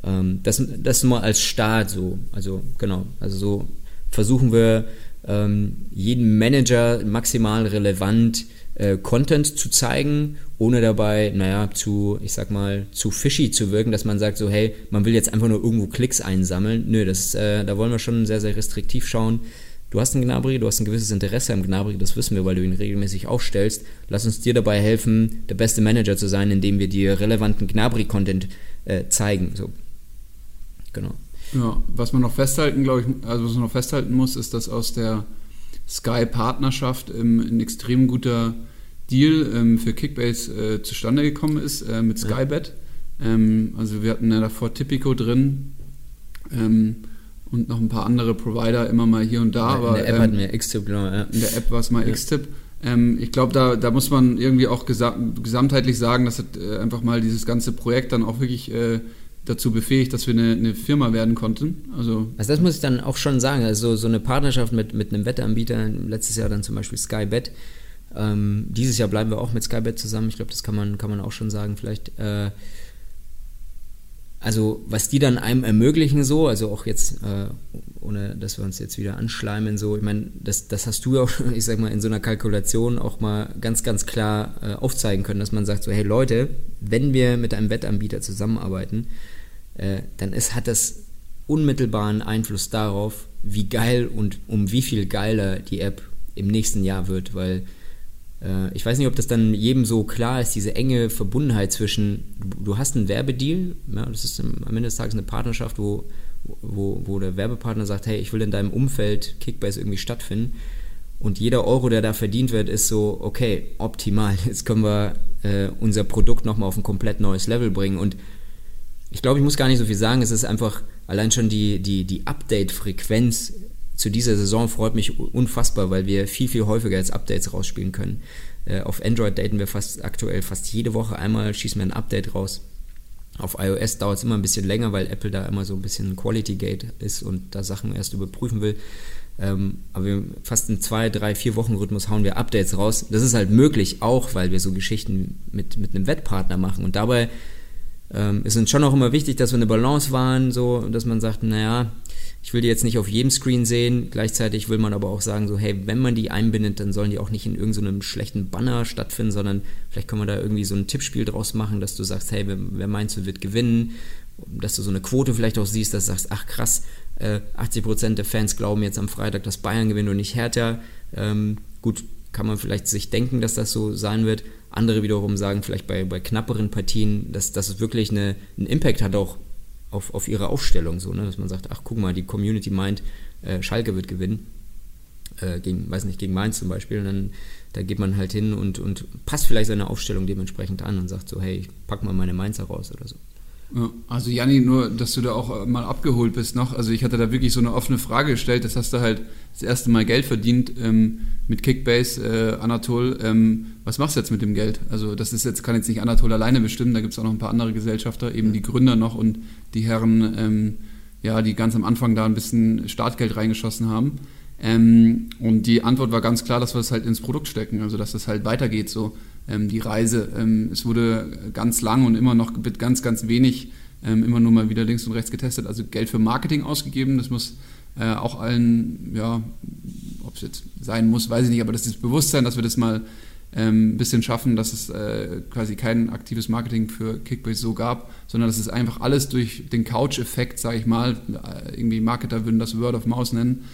Ähm, das, das mal als Start so, also genau, also so versuchen wir ähm, jedem Manager maximal relevant äh, Content zu zeigen, ohne dabei, naja, zu, ich sag mal, zu fishy zu wirken, dass man sagt so, hey, man will jetzt einfach nur irgendwo Klicks einsammeln. Nö, das, äh, da wollen wir schon sehr, sehr restriktiv schauen. Du hast einen Gnabry, du hast ein gewisses Interesse am Gnabry, das wissen wir, weil du ihn regelmäßig aufstellst. Lass uns dir dabei helfen, der beste Manager zu sein, indem wir dir relevanten Gnabry-Content äh, zeigen. So. Genau. Ja, was man noch festhalten, glaube ich, also was man noch festhalten muss, ist, dass aus der Sky-Partnerschaft ähm, ein extrem guter Deal ähm, für Kickbase äh, zustande gekommen ist äh, mit Skybet. Ja. Ähm, also wir hatten ja davor Tipico drin ähm, und noch ein paar andere Provider immer mal hier und da. Ja, in aber, der App hatten wir Xtip, genau. Ja. In der App war es mal ja. Xtip. Ähm, ich glaube, da, da muss man irgendwie auch gesam gesamtheitlich sagen, dass es äh, einfach mal dieses ganze Projekt dann auch wirklich äh, dazu befähigt, dass wir eine, eine, Firma werden konnten. Also, also das muss ich dann auch schon sagen. Also so eine Partnerschaft mit, mit einem Wetteanbieter, letztes Jahr dann zum Beispiel Skybet. Ähm, dieses Jahr bleiben wir auch mit Skybet zusammen. Ich glaube, das kann man, kann man auch schon sagen. Vielleicht äh, also was die dann einem ermöglichen so, also auch jetzt, äh, ohne dass wir uns jetzt wieder anschleimen so, ich meine, das, das hast du ja auch, ich sag mal, in so einer Kalkulation auch mal ganz, ganz klar äh, aufzeigen können, dass man sagt so, hey Leute, wenn wir mit einem Wettanbieter zusammenarbeiten, äh, dann ist, hat das unmittelbaren Einfluss darauf, wie geil und um wie viel geiler die App im nächsten Jahr wird, weil äh, ich weiß nicht, ob das dann jedem so klar ist, diese enge Verbundenheit zwischen, du, hast einen Werbedeal, ja, das ist am Ende des Tages eine Partnerschaft, wo, wo, wo der Werbepartner sagt, hey, ich will in deinem Umfeld Kickbase irgendwie stattfinden. Und jeder Euro, der da verdient wird, ist so, okay, optimal. Jetzt können wir äh, unser Produkt nochmal auf ein komplett neues Level bringen. Und ich glaube, ich muss gar nicht so viel sagen. Es ist einfach allein schon die, die, die Update-Frequenz zu dieser Saison freut mich unfassbar, weil wir viel, viel häufiger jetzt Updates rausspielen können. Äh, auf Android daten wir fast aktuell fast jede Woche einmal, schießen wir ein Update raus. Auf iOS dauert es immer ein bisschen länger, weil Apple da immer so ein bisschen Quality Gate ist und da Sachen erst überprüfen will. Ähm, aber fast in zwei, drei, vier Wochen Rhythmus hauen wir Updates raus. Das ist halt möglich, auch weil wir so Geschichten mit, mit einem Wettpartner machen. Und dabei ähm, ist uns schon auch immer wichtig, dass wir eine Balance wahren, so dass man sagt, naja, ich will die jetzt nicht auf jedem Screen sehen. Gleichzeitig will man aber auch sagen, so, hey, wenn man die einbindet, dann sollen die auch nicht in irgendeinem so schlechten Banner stattfinden, sondern vielleicht kann man da irgendwie so ein Tippspiel draus machen, dass du sagst, hey, wer, wer meinst du wird gewinnen? Dass du so eine Quote vielleicht auch siehst, dass du sagst, ach krass, äh, 80% der Fans glauben jetzt am Freitag, dass Bayern gewinnt und nicht Hertha. Ähm, gut, kann man vielleicht sich denken, dass das so sein wird. Andere wiederum sagen vielleicht bei, bei knapperen Partien, dass, dass es wirklich eine, einen Impact hat auch auf, auf ihre Aufstellung, so, ne? dass man sagt, ach guck mal, die Community meint, äh, Schalke wird gewinnen, äh, gegen, weiß nicht, gegen Mainz zum Beispiel, und dann da geht man halt hin und, und passt vielleicht seine Aufstellung dementsprechend an und sagt so, hey, ich pack mal meine Mainzer raus oder so. Ja, also Janni, nur, dass du da auch äh, mal abgeholt bist noch. Also ich hatte da wirklich so eine offene Frage gestellt. Das hast du halt das erste Mal Geld verdient ähm, mit Kickbase, äh, Anatol. Ähm, was machst du jetzt mit dem Geld? Also das ist jetzt, kann jetzt nicht Anatol alleine bestimmen. Da gibt es auch noch ein paar andere Gesellschafter, eben die Gründer noch und die Herren, ähm, ja, die ganz am Anfang da ein bisschen Startgeld reingeschossen haben. Ähm, und die Antwort war ganz klar, dass wir es halt ins Produkt stecken, also dass es halt weitergeht so die Reise. Ähm, es wurde ganz lang und immer noch mit ganz, ganz wenig ähm, immer nur mal wieder links und rechts getestet. Also Geld für Marketing ausgegeben. Das muss äh, auch allen, ja, ob es jetzt sein muss, weiß ich nicht, aber das ist das Bewusstsein, dass wir das mal ein bisschen schaffen, dass es äh, quasi kein aktives Marketing für Kickbase so gab, sondern dass es einfach alles durch den Couch-Effekt, sage ich mal, äh, irgendwie Marketer würden das Word of Mouse nennen,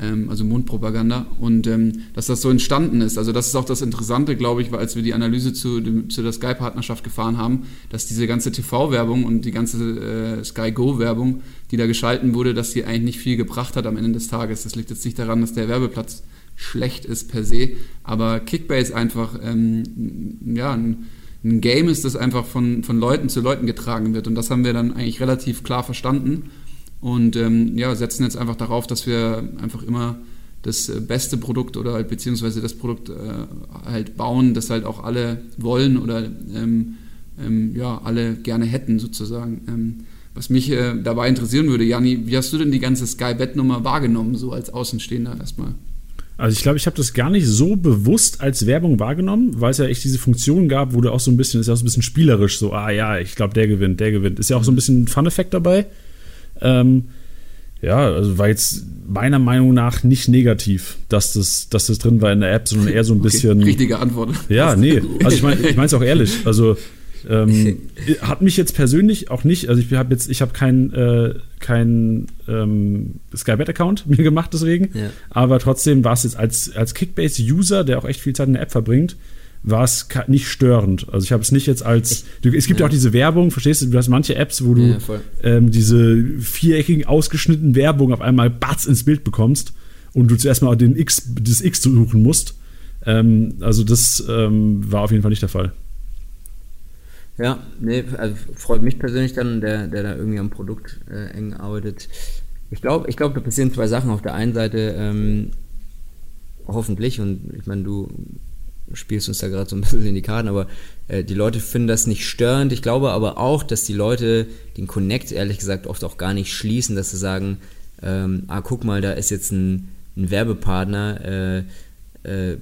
ähm, also Mundpropaganda, und ähm, dass das so entstanden ist. Also das ist auch das Interessante, glaube ich, als wir die Analyse zu, dem, zu der Sky-Partnerschaft gefahren haben, dass diese ganze TV-Werbung und die ganze äh, Sky Go-Werbung, die da geschalten wurde, dass die eigentlich nicht viel gebracht hat am Ende des Tages. Das liegt jetzt nicht daran, dass der Werbeplatz schlecht ist per se, aber Kickbase einfach ähm, ja, ein, ein Game ist, das einfach von, von Leuten zu Leuten getragen wird. Und das haben wir dann eigentlich relativ klar verstanden und ähm, ja, setzen jetzt einfach darauf, dass wir einfach immer das äh, beste Produkt oder halt, beziehungsweise das Produkt äh, halt bauen, das halt auch alle wollen oder ähm, ähm, ja, alle gerne hätten sozusagen. Ähm, was mich äh, dabei interessieren würde, Jani, wie hast du denn die ganze Sky-Bet-Nummer wahrgenommen, so als Außenstehender erstmal? Also ich glaube, ich habe das gar nicht so bewusst als Werbung wahrgenommen, weil es ja echt diese Funktion gab, wo du auch so ein bisschen, ist ja auch so ein bisschen spielerisch, so, ah ja, ich glaube, der gewinnt, der gewinnt. Ist ja auch so ein bisschen ein Fun-Effekt dabei. Ähm, ja, also war jetzt meiner Meinung nach nicht negativ, dass das, dass das drin war in der App, sondern eher so ein bisschen. Okay, richtige Antwort. Ja, nee. Also ich meine ich es auch ehrlich. Also ähm, hat mich jetzt persönlich auch nicht, also ich habe jetzt, ich habe keinen äh, kein, ähm, Skybet-Account mir gemacht deswegen, ja. aber trotzdem war es jetzt als, als Kickbase-User, der auch echt viel Zeit in der App verbringt, war es nicht störend. Also ich habe es nicht jetzt als. Du, es gibt ja auch diese Werbung, verstehst du? Du hast manche Apps, wo du ja, ähm, diese viereckigen, ausgeschnittenen Werbung auf einmal batz ins Bild bekommst und du zuerst mal den X, das X suchen musst. Ähm, also das ähm, war auf jeden Fall nicht der Fall. Ja, nee, also freut mich persönlich dann, der, der da irgendwie am Produkt äh, eng arbeitet. Ich glaube, ich glaub, da passieren zwei Sachen. Auf der einen Seite ähm, hoffentlich, und ich meine, du spielst uns da gerade so ein bisschen in die Karten, aber äh, die Leute finden das nicht störend. Ich glaube aber auch, dass die Leute den Connect ehrlich gesagt oft auch gar nicht schließen, dass sie sagen, ähm, ah, guck mal, da ist jetzt ein, ein Werbepartner, äh, äh,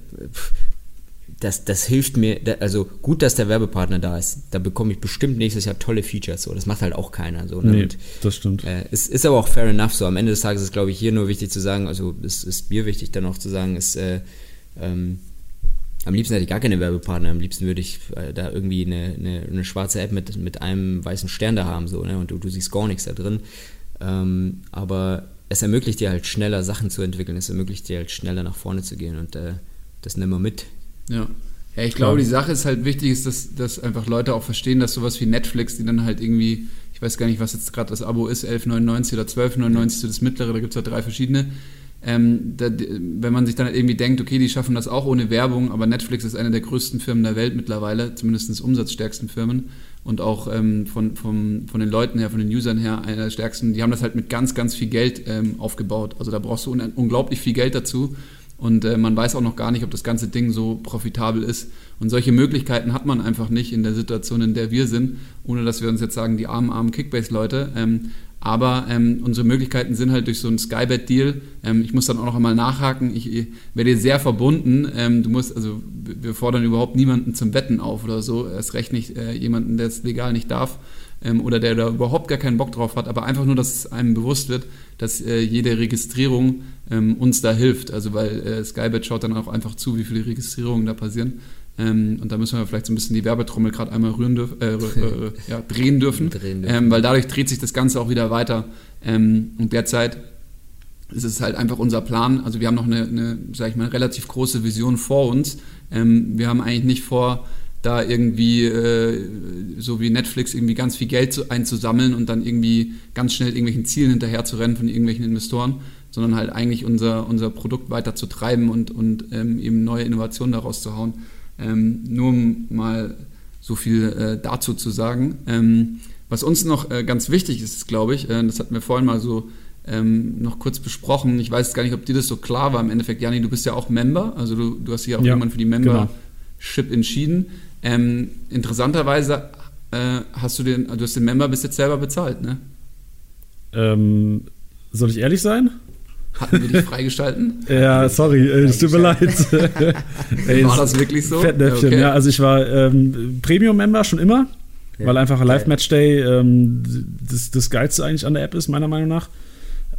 das, das hilft mir, also gut, dass der Werbepartner da ist. Da bekomme ich bestimmt nächstes Jahr tolle Features. So, das macht halt auch keiner. So, ne? Nee, das stimmt. Äh, ist, ist aber auch fair enough. So, am Ende des Tages ist, glaube ich, hier nur wichtig zu sagen, also ist, ist mir wichtig dann auch zu sagen, ist, äh, ähm, am liebsten hätte ich gar keine Werbepartner. Am liebsten würde ich äh, da irgendwie eine, eine, eine, schwarze App mit, mit einem weißen Stern da haben, so, ne? Und du, du siehst gar nichts da drin. Ähm, aber es ermöglicht dir halt schneller Sachen zu entwickeln, es ermöglicht dir halt schneller nach vorne zu gehen und äh, das nehmen wir mit. Ja. Ja, ich glaube, die Sache ist halt wichtig, ist, dass, dass einfach Leute auch verstehen, dass sowas wie Netflix, die dann halt irgendwie weiß gar nicht, was jetzt gerade das Abo ist, 11,99 oder 12,99 so das mittlere, da gibt es ja drei verschiedene. Ähm, da, wenn man sich dann irgendwie denkt, okay, die schaffen das auch ohne Werbung, aber Netflix ist eine der größten Firmen der Welt mittlerweile, zumindest umsatzstärksten Firmen und auch ähm, von, von, von den Leuten her, von den Usern her, einer der stärksten. Die haben das halt mit ganz, ganz viel Geld ähm, aufgebaut. Also da brauchst du un unglaublich viel Geld dazu. Und äh, man weiß auch noch gar nicht, ob das ganze Ding so profitabel ist. Und solche Möglichkeiten hat man einfach nicht in der Situation, in der wir sind, ohne dass wir uns jetzt sagen, die armen, armen Kickbase-Leute. Ähm, aber ähm, unsere Möglichkeiten sind halt durch so einen Skybet-Deal. Ähm, ich muss dann auch noch einmal nachhaken. Ich, ich werde dir sehr verbunden. Ähm, du musst, also wir fordern überhaupt niemanden zum Wetten auf oder so. Erst recht nicht äh, jemanden, der es legal nicht darf ähm, oder der da überhaupt gar keinen Bock drauf hat. Aber einfach nur, dass es einem bewusst wird, dass äh, jede Registrierung ähm, uns da hilft. Also weil äh, Skybet schaut dann auch einfach zu, wie viele Registrierungen da passieren. Ähm, und da müssen wir vielleicht so ein bisschen die Werbetrommel gerade einmal rühren dürf, äh, äh, ja, drehen dürfen, drehen dürfen. Ähm, weil dadurch dreht sich das Ganze auch wieder weiter. Ähm, und derzeit ist es halt einfach unser Plan. Also wir haben noch eine, eine sag ich mal, relativ große Vision vor uns. Ähm, wir haben eigentlich nicht vor, da irgendwie äh, so wie Netflix irgendwie ganz viel Geld zu, einzusammeln und dann irgendwie ganz schnell irgendwelchen Zielen hinterher zu rennen von irgendwelchen Investoren, sondern halt eigentlich unser, unser Produkt weiter zu treiben und, und ähm, eben neue Innovationen daraus zu hauen. Ähm, nur um mal so viel äh, dazu zu sagen. Ähm, was uns noch äh, ganz wichtig ist, glaube ich, äh, das hatten wir vorhin mal so ähm, noch kurz besprochen. Ich weiß gar nicht, ob dir das so klar war. Im Endeffekt, Jani, du bist ja auch Member, also du, du hast dich ja auch ja, irgendwann für die Membership genau. entschieden. Ähm, interessanterweise äh, hast du den, du hast den Member bis jetzt selber bezahlt, ne? Ähm, soll ich ehrlich sein? Hatten wir dich freigestalten? ja, sorry, äh, es tut mir leid. Ey, war das wirklich so? Fettnäpfchen, okay. ja. Also ich war ähm, Premium-Member schon immer, ja, weil einfach Live-Match-Day ähm, das, das Geilste eigentlich an der App ist, meiner Meinung nach.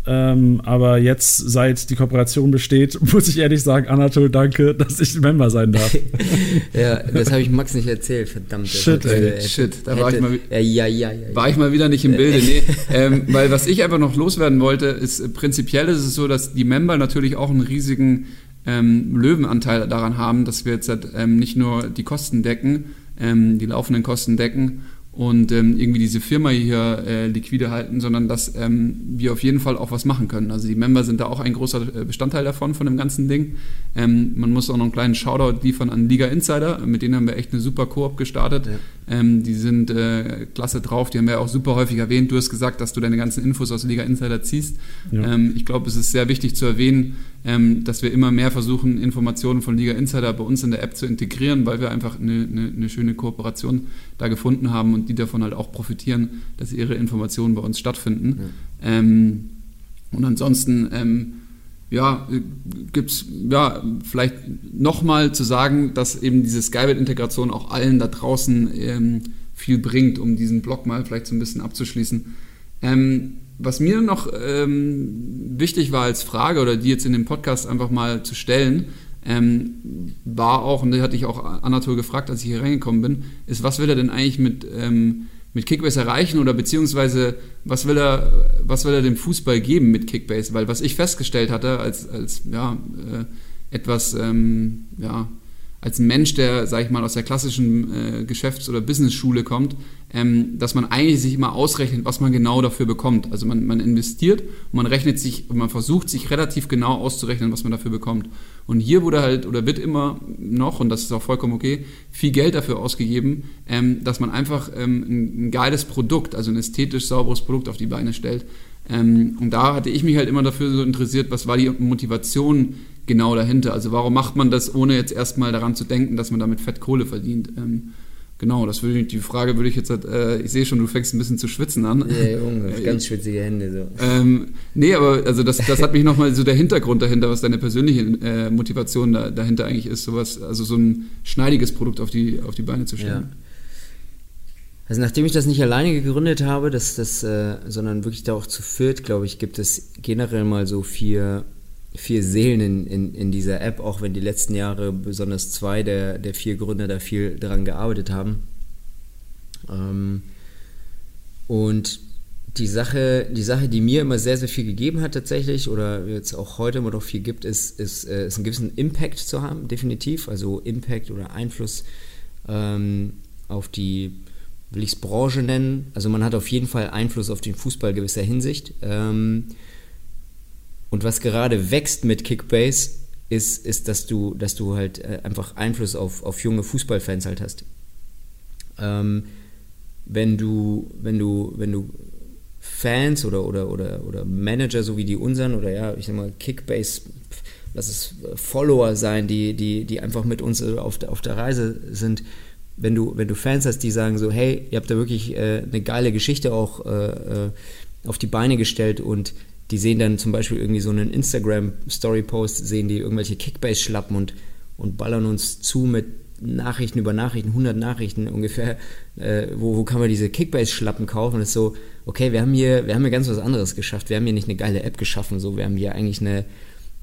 Ähm, aber jetzt, seit die Kooperation besteht, muss ich ehrlich sagen, Anatol, danke, dass ich Member sein darf. ja, das habe ich Max nicht erzählt, verdammt. Shit, ey, shit. Da war, ich mal, ja, ja, ja, ja, war ich mal wieder nicht im Bilde. Nee, ähm, weil was ich einfach noch loswerden wollte, ist, prinzipiell ist es so, dass die Member natürlich auch einen riesigen ähm, Löwenanteil daran haben, dass wir jetzt halt, ähm, nicht nur die Kosten decken, ähm, die laufenden Kosten decken und ähm, irgendwie diese Firma hier äh, liquide halten, sondern dass ähm, wir auf jeden Fall auch was machen können. Also die Member sind da auch ein großer äh, Bestandteil davon, von dem ganzen Ding. Ähm, man muss auch noch einen kleinen Shoutout liefern an Liga Insider, mit denen haben wir echt eine super Koop gestartet. Ja. Ähm, die sind äh, klasse drauf, die haben wir auch super häufig erwähnt. Du hast gesagt, dass du deine ganzen Infos aus Liga Insider ziehst. Ja. Ähm, ich glaube, es ist sehr wichtig zu erwähnen, ähm, dass wir immer mehr versuchen, Informationen von Liga Insider bei uns in der App zu integrieren, weil wir einfach eine, eine, eine schöne Kooperation da gefunden haben und die davon halt auch profitieren, dass ihre Informationen bei uns stattfinden. Ja. Ähm, und ansonsten ähm, ja, gibt es ja, vielleicht nochmal zu sagen, dass eben diese Skybit-Integration auch allen da draußen ähm, viel bringt, um diesen Block mal vielleicht so ein bisschen abzuschließen. Ähm, was mir noch ähm, wichtig war als Frage oder die jetzt in dem Podcast einfach mal zu stellen, ähm, war auch, und da hatte ich auch Anatol gefragt, als ich hier reingekommen bin, ist, was will er denn eigentlich mit, ähm, mit Kickbase erreichen oder beziehungsweise was will er, was will er dem Fußball geben mit Kickbase? Weil was ich festgestellt hatte als, als ja, äh, etwas, ähm, ja, als Mensch, der, sag ich mal, aus der klassischen äh, Geschäfts- oder Business-Schule kommt, ähm, dass man eigentlich sich immer ausrechnet, was man genau dafür bekommt. Also man, man investiert und man rechnet sich, und man versucht sich relativ genau auszurechnen, was man dafür bekommt. Und hier wurde halt, oder wird immer noch, und das ist auch vollkommen okay, viel Geld dafür ausgegeben, ähm, dass man einfach ähm, ein, ein, geiles Produkt, also ein ästhetisch sauberes Produkt auf die Beine stellt. Ähm, und da hatte ich mich halt immer dafür so interessiert, was war die Motivation genau dahinter? Also warum macht man das, ohne jetzt erstmal daran zu denken, dass man damit Fettkohle verdient? Genau, das würde die Frage würde ich jetzt, äh, ich sehe schon, du fängst ein bisschen zu schwitzen an. Ja, Junge, ganz schwitzige Hände so. Ähm, nee, aber also das, das hat mich nochmal so der Hintergrund dahinter, was deine persönliche äh, Motivation da, dahinter eigentlich ist, sowas, also so ein schneidiges Produkt auf die, auf die Beine zu stellen. Ja. Also nachdem ich das nicht alleine gegründet habe, das, das, äh, sondern wirklich da auch zu viert, glaube ich, gibt es generell mal so vier vier Seelen in, in, in dieser App, auch wenn die letzten Jahre besonders zwei der, der vier Gründer da viel daran gearbeitet haben. Ähm, und die Sache, die Sache, die mir immer sehr, sehr viel gegeben hat tatsächlich, oder jetzt auch heute immer noch viel gibt, ist, ist, äh, ist einen gewissen Impact zu haben, definitiv. Also Impact oder Einfluss ähm, auf die will ich es Branche nennen. Also man hat auf jeden Fall Einfluss auf den Fußball gewisser Hinsicht. Ähm, und was gerade wächst mit Kickbase, ist, ist dass, du, dass du halt äh, einfach Einfluss auf, auf junge Fußballfans halt hast. Ähm, wenn du, wenn du, wenn du Fans oder, oder, oder, oder Manager, so wie die unseren, oder ja, ich sag mal, Kickbase, lass es Follower sein, die, die, die einfach mit uns auf der, auf der Reise sind, wenn du, wenn du Fans hast, die sagen so, hey, ihr habt da wirklich äh, eine geile Geschichte auch äh, äh, auf die Beine gestellt und die sehen dann zum Beispiel irgendwie so einen Instagram-Story-Post, sehen die irgendwelche Kickbase schlappen und, und ballern uns zu mit Nachrichten über Nachrichten, 100 Nachrichten ungefähr, äh, wo, wo kann man diese Kickbase-Schlappen kaufen? Und es ist so, okay, wir haben, hier, wir haben hier ganz was anderes geschafft. Wir haben hier nicht eine geile App geschaffen, so, wir haben hier eigentlich eine,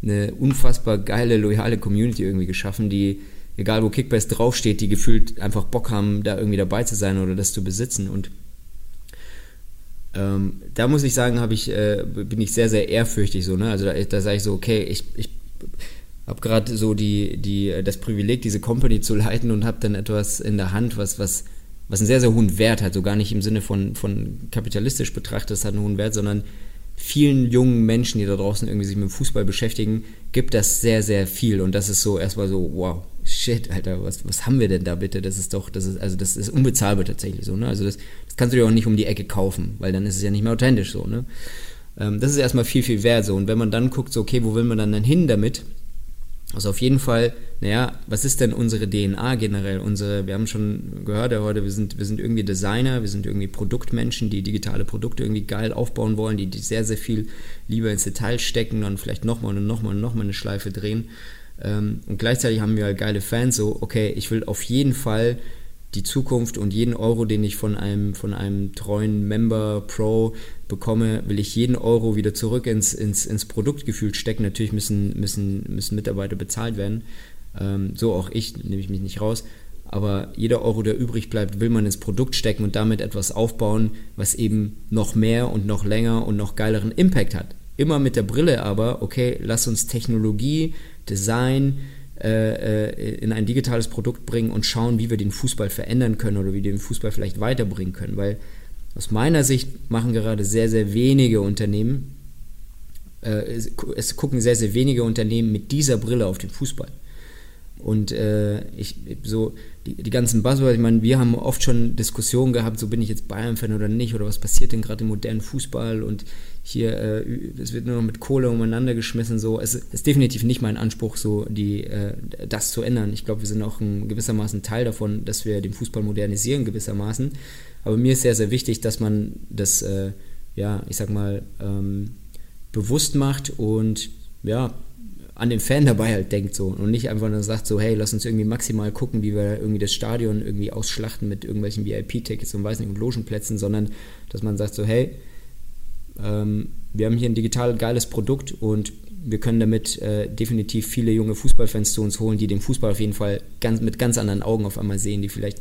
eine unfassbar geile, loyale Community irgendwie geschaffen, die, egal wo Kickbase draufsteht, die gefühlt einfach Bock haben, da irgendwie dabei zu sein oder das zu besitzen. Und ähm, da muss ich sagen, ich, äh, bin ich sehr, sehr ehrfürchtig so, ne? Also da, da sage ich so, okay, ich, ich habe gerade so die, die, das Privileg, diese Company zu leiten und habe dann etwas in der Hand, was, was, was einen sehr, sehr hohen Wert hat. So gar nicht im Sinne von, von kapitalistisch betrachtet, es hat einen hohen Wert, sondern vielen jungen Menschen, die da draußen irgendwie sich mit dem Fußball beschäftigen, gibt das sehr, sehr viel. Und das ist so erstmal so, wow, shit, Alter, was, was haben wir denn da bitte? Das ist doch, das ist, also das ist unbezahlbar tatsächlich so, ne? Also das, das kannst du dir auch nicht um die Ecke kaufen, weil dann ist es ja nicht mehr authentisch so, ne? Ähm, das ist erstmal viel, viel wert so. Und wenn man dann guckt, so, okay, wo will man dann denn hin damit? Also auf jeden Fall, naja, was ist denn unsere DNA generell? Unsere, wir haben schon gehört ja heute, wir sind, wir sind irgendwie Designer, wir sind irgendwie Produktmenschen, die digitale Produkte irgendwie geil aufbauen wollen, die, die sehr, sehr viel lieber ins Detail stecken und vielleicht nochmal und nochmal und nochmal eine Schleife drehen. Ähm, und gleichzeitig haben wir halt geile Fans, so, okay, ich will auf jeden Fall die Zukunft und jeden Euro, den ich von einem, von einem treuen Member Pro bekomme, will ich jeden Euro wieder zurück ins, ins, ins Produktgefühl stecken. Natürlich müssen, müssen, müssen Mitarbeiter bezahlt werden. Ähm, so auch ich, nehme ich mich nicht raus. Aber jeder Euro, der übrig bleibt, will man ins Produkt stecken und damit etwas aufbauen, was eben noch mehr und noch länger und noch geileren Impact hat. Immer mit der Brille aber, okay, lass uns Technologie, Design, äh, äh, in ein digitales Produkt bringen und schauen, wie wir den Fußball verändern können oder wie wir den Fußball vielleicht weiterbringen können. Weil aus meiner Sicht machen gerade sehr, sehr wenige Unternehmen, äh, es gucken sehr, sehr wenige Unternehmen mit dieser Brille auf den Fußball. Und äh, ich so die, die ganzen Buzzwords, ich meine, wir haben oft schon Diskussionen gehabt, so bin ich jetzt Bayern-Fan oder nicht, oder was passiert denn gerade im modernen Fußball und hier, äh, es wird nur noch mit Kohle umeinander geschmissen, so. Es ist definitiv nicht mein Anspruch, so die, äh, das zu ändern. Ich glaube, wir sind auch ein gewissermaßen Teil davon, dass wir den Fußball modernisieren, gewissermaßen. Aber mir ist sehr, sehr wichtig, dass man das, äh, ja, ich sag mal, ähm, bewusst macht und ja, an den Fan dabei halt denkt so und nicht einfach nur sagt so, hey, lass uns irgendwie maximal gucken, wie wir irgendwie das Stadion irgendwie ausschlachten mit irgendwelchen VIP-Tickets und weiß nicht und Logenplätzen, sondern dass man sagt so, hey, ähm, wir haben hier ein digital geiles Produkt und wir können damit äh, definitiv viele junge Fußballfans zu uns holen, die den Fußball auf jeden Fall ganz, mit ganz anderen Augen auf einmal sehen, die vielleicht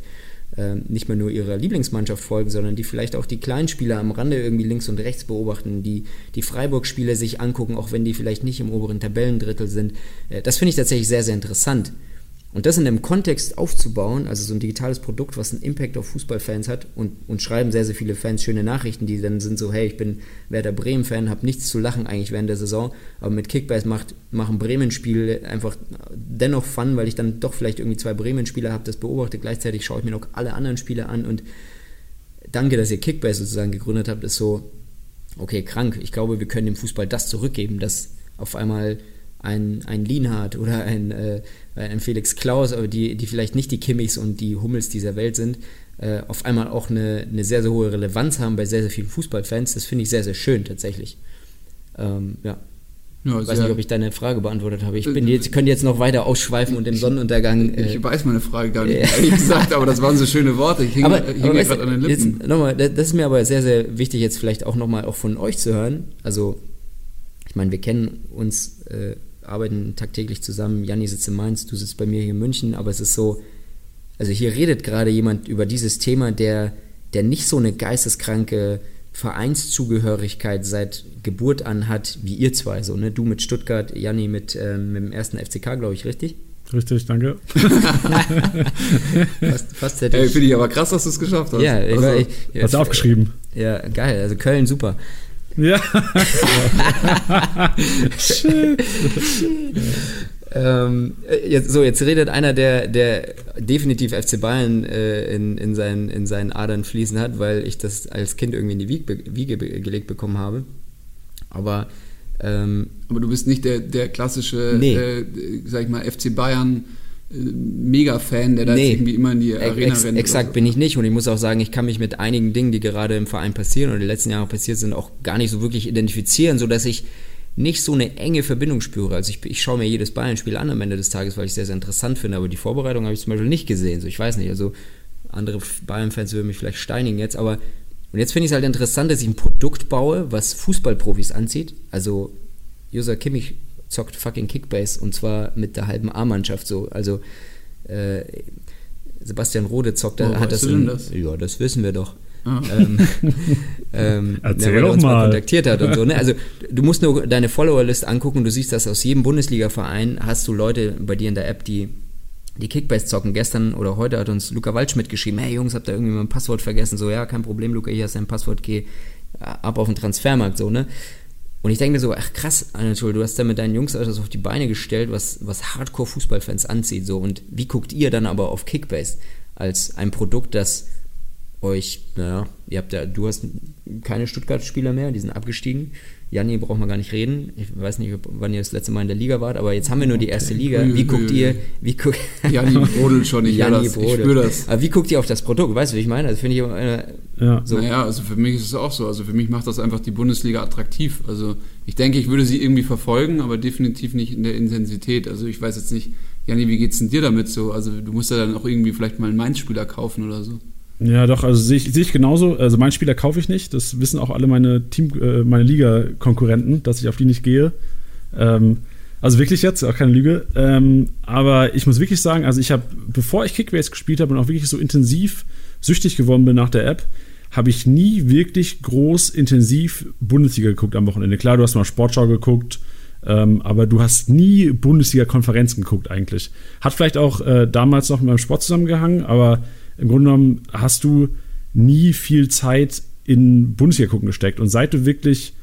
nicht mehr nur ihrer Lieblingsmannschaft folgen, sondern die vielleicht auch die kleinen Spieler am Rande irgendwie links und rechts beobachten, die die Freiburg-Spieler sich angucken, auch wenn die vielleicht nicht im oberen Tabellendrittel sind. Äh, das finde ich tatsächlich sehr, sehr interessant. Und das in einem Kontext aufzubauen, also so ein digitales Produkt, was einen Impact auf Fußballfans hat und, und schreiben sehr, sehr viele Fans schöne Nachrichten, die dann sind so, hey, ich bin Werder Bremen-Fan, habe nichts zu lachen eigentlich während der Saison, aber mit Kickbase macht, machen Bremen-Spiel einfach dennoch Fun, weil ich dann doch vielleicht irgendwie zwei Bremen-Spieler habe, das beobachte, gleichzeitig schaue ich mir noch alle anderen Spiele an und danke, dass ihr Kickbase sozusagen gegründet habt, ist so, okay, krank. Ich glaube, wir können dem Fußball das zurückgeben, dass auf einmal ein, ein Lienhardt oder ein, äh, ein Felix Klaus, aber die, die vielleicht nicht die Kimmichs und die Hummels dieser Welt sind, äh, auf einmal auch eine, eine sehr, sehr hohe Relevanz haben bei sehr, sehr vielen Fußballfans. Das finde ich sehr, sehr schön tatsächlich. Ähm, ja. Ja, ich weiß nicht, ob ich deine Frage beantwortet habe. Ich bin jetzt, könnte jetzt noch weiter ausschweifen und im Sonnenuntergang. Äh, ich weiß meine Frage gar nicht, ehrlich gesagt, aber das waren so schöne Worte. Ich hing, aber, hing aber gerade an den Lippen. Jetzt, nochmal, das ist mir aber sehr, sehr wichtig, jetzt vielleicht auch nochmal auch von euch zu hören. Also, ich meine, wir kennen uns äh, arbeiten tagtäglich zusammen. Janni sitzt in Mainz, du sitzt bei mir hier in München, aber es ist so, also hier redet gerade jemand über dieses Thema, der, der nicht so eine geisteskranke Vereinszugehörigkeit seit Geburt an hat, wie ihr zwei, so, ne? Du mit Stuttgart, Janni mit, ähm, mit dem ersten FCK, glaube ich, richtig? Richtig, danke. fast, fast hätte ich. Finde ich aber krass, dass du es geschafft hast. Ja, ich, also, ich, ich, hast du aufgeschrieben? Ja, geil. Also Köln, super. Ja. ähm, jetzt, so, jetzt redet einer, der, der definitiv FC Bayern äh, in, in, seinen, in seinen Adern fließen hat, weil ich das als Kind irgendwie in die Wiege, Wiege gelegt bekommen habe. Aber ähm, aber du bist nicht der, der klassische, nee. äh, sag ich mal, FC Bayern äh, Mega-Fan, der da Nee. irgendwie immer in die Arena Ex rennt. exakt so. bin ich nicht und ich muss auch sagen, ich kann mich mit einigen Dingen, die gerade im Verein passieren oder die letzten Jahre passiert sind, auch gar nicht so wirklich identifizieren, sodass ich nicht so eine enge Verbindung spüre. Also ich, ich schaue mir jedes Bayern-Spiel an am Ende des Tages, weil ich es sehr, sehr interessant finde, aber die Vorbereitung habe ich zum Beispiel nicht gesehen. So, ich weiß nicht, also andere Bayern-Fans würden mich vielleicht steinigen jetzt, aber und jetzt finde ich es halt interessant, dass ich ein Produkt baue, was Fußballprofis anzieht. Also User Kimmich zockt fucking Kickbase und zwar mit der halben A-Mannschaft so. Also äh, Sebastian Rode zockt, da Woher hat weißt das, du denn in, das? Ja, das wissen wir doch. Ah. ähm, ähm, Erzähl ja, weil er doch uns mal mal. kontaktiert hat und so. Ne? Also du musst nur deine Followerlist angucken und du siehst, dass aus jedem Bundesliga-Verein hast du Leute bei dir in der App, die die Kickbase zocken. Gestern oder heute hat uns Luca Waldschmidt geschrieben, hey Jungs, habt ihr irgendwie mein Passwort vergessen? So, ja, kein Problem, Luca, hier hast dein Passwort, geh ab auf den Transfermarkt, so, ne? Und ich denke mir so, ach krass, Anatol, du hast da mit deinen Jungs etwas auf die Beine gestellt, was, was Hardcore-Fußballfans anzieht, so. Und wie guckt ihr dann aber auf Kickbase als ein Produkt, das euch, naja, ihr habt ja, du hast keine Stuttgart-Spieler mehr, die sind abgestiegen. Janni braucht man gar nicht reden. Ich weiß nicht, wann ihr das letzte Mal in der Liga wart, aber jetzt haben wir nur die erste Liga. Wie guckt ihr, wie guckt, Janni brodelt schon, ich Janni das, ich spüre das. Aber wie guckt ihr auf das Produkt? Weißt du, wie ich meine? Das finde ich äh, Ja. so. Naja, also für mich ist es auch so. Also für mich macht das einfach die Bundesliga attraktiv. Also ich denke, ich würde sie irgendwie verfolgen, aber definitiv nicht in der Intensität. Also ich weiß jetzt nicht, Janni, wie geht's denn dir damit so? Also du musst ja dann auch irgendwie vielleicht mal einen Mainz-Spieler kaufen oder so. Ja, doch, also sehe ich, sehe ich genauso. Also meinen Spieler kaufe ich nicht. Das wissen auch alle meine Team, äh, meine Liga-Konkurrenten, dass ich auf die nicht gehe. Ähm, also wirklich jetzt, auch keine Lüge. Ähm, aber ich muss wirklich sagen, also ich habe, bevor ich Kickbase gespielt habe und auch wirklich so intensiv süchtig geworden bin nach der App, habe ich nie wirklich groß intensiv Bundesliga geguckt am Wochenende. Klar, du hast mal Sportschau geguckt, ähm, aber du hast nie Bundesliga-Konferenzen geguckt eigentlich. Hat vielleicht auch äh, damals noch mit meinem Sport zusammengehangen, aber im Grunde genommen hast du nie viel Zeit in Bundesliga gucken gesteckt. Und seit du wirklich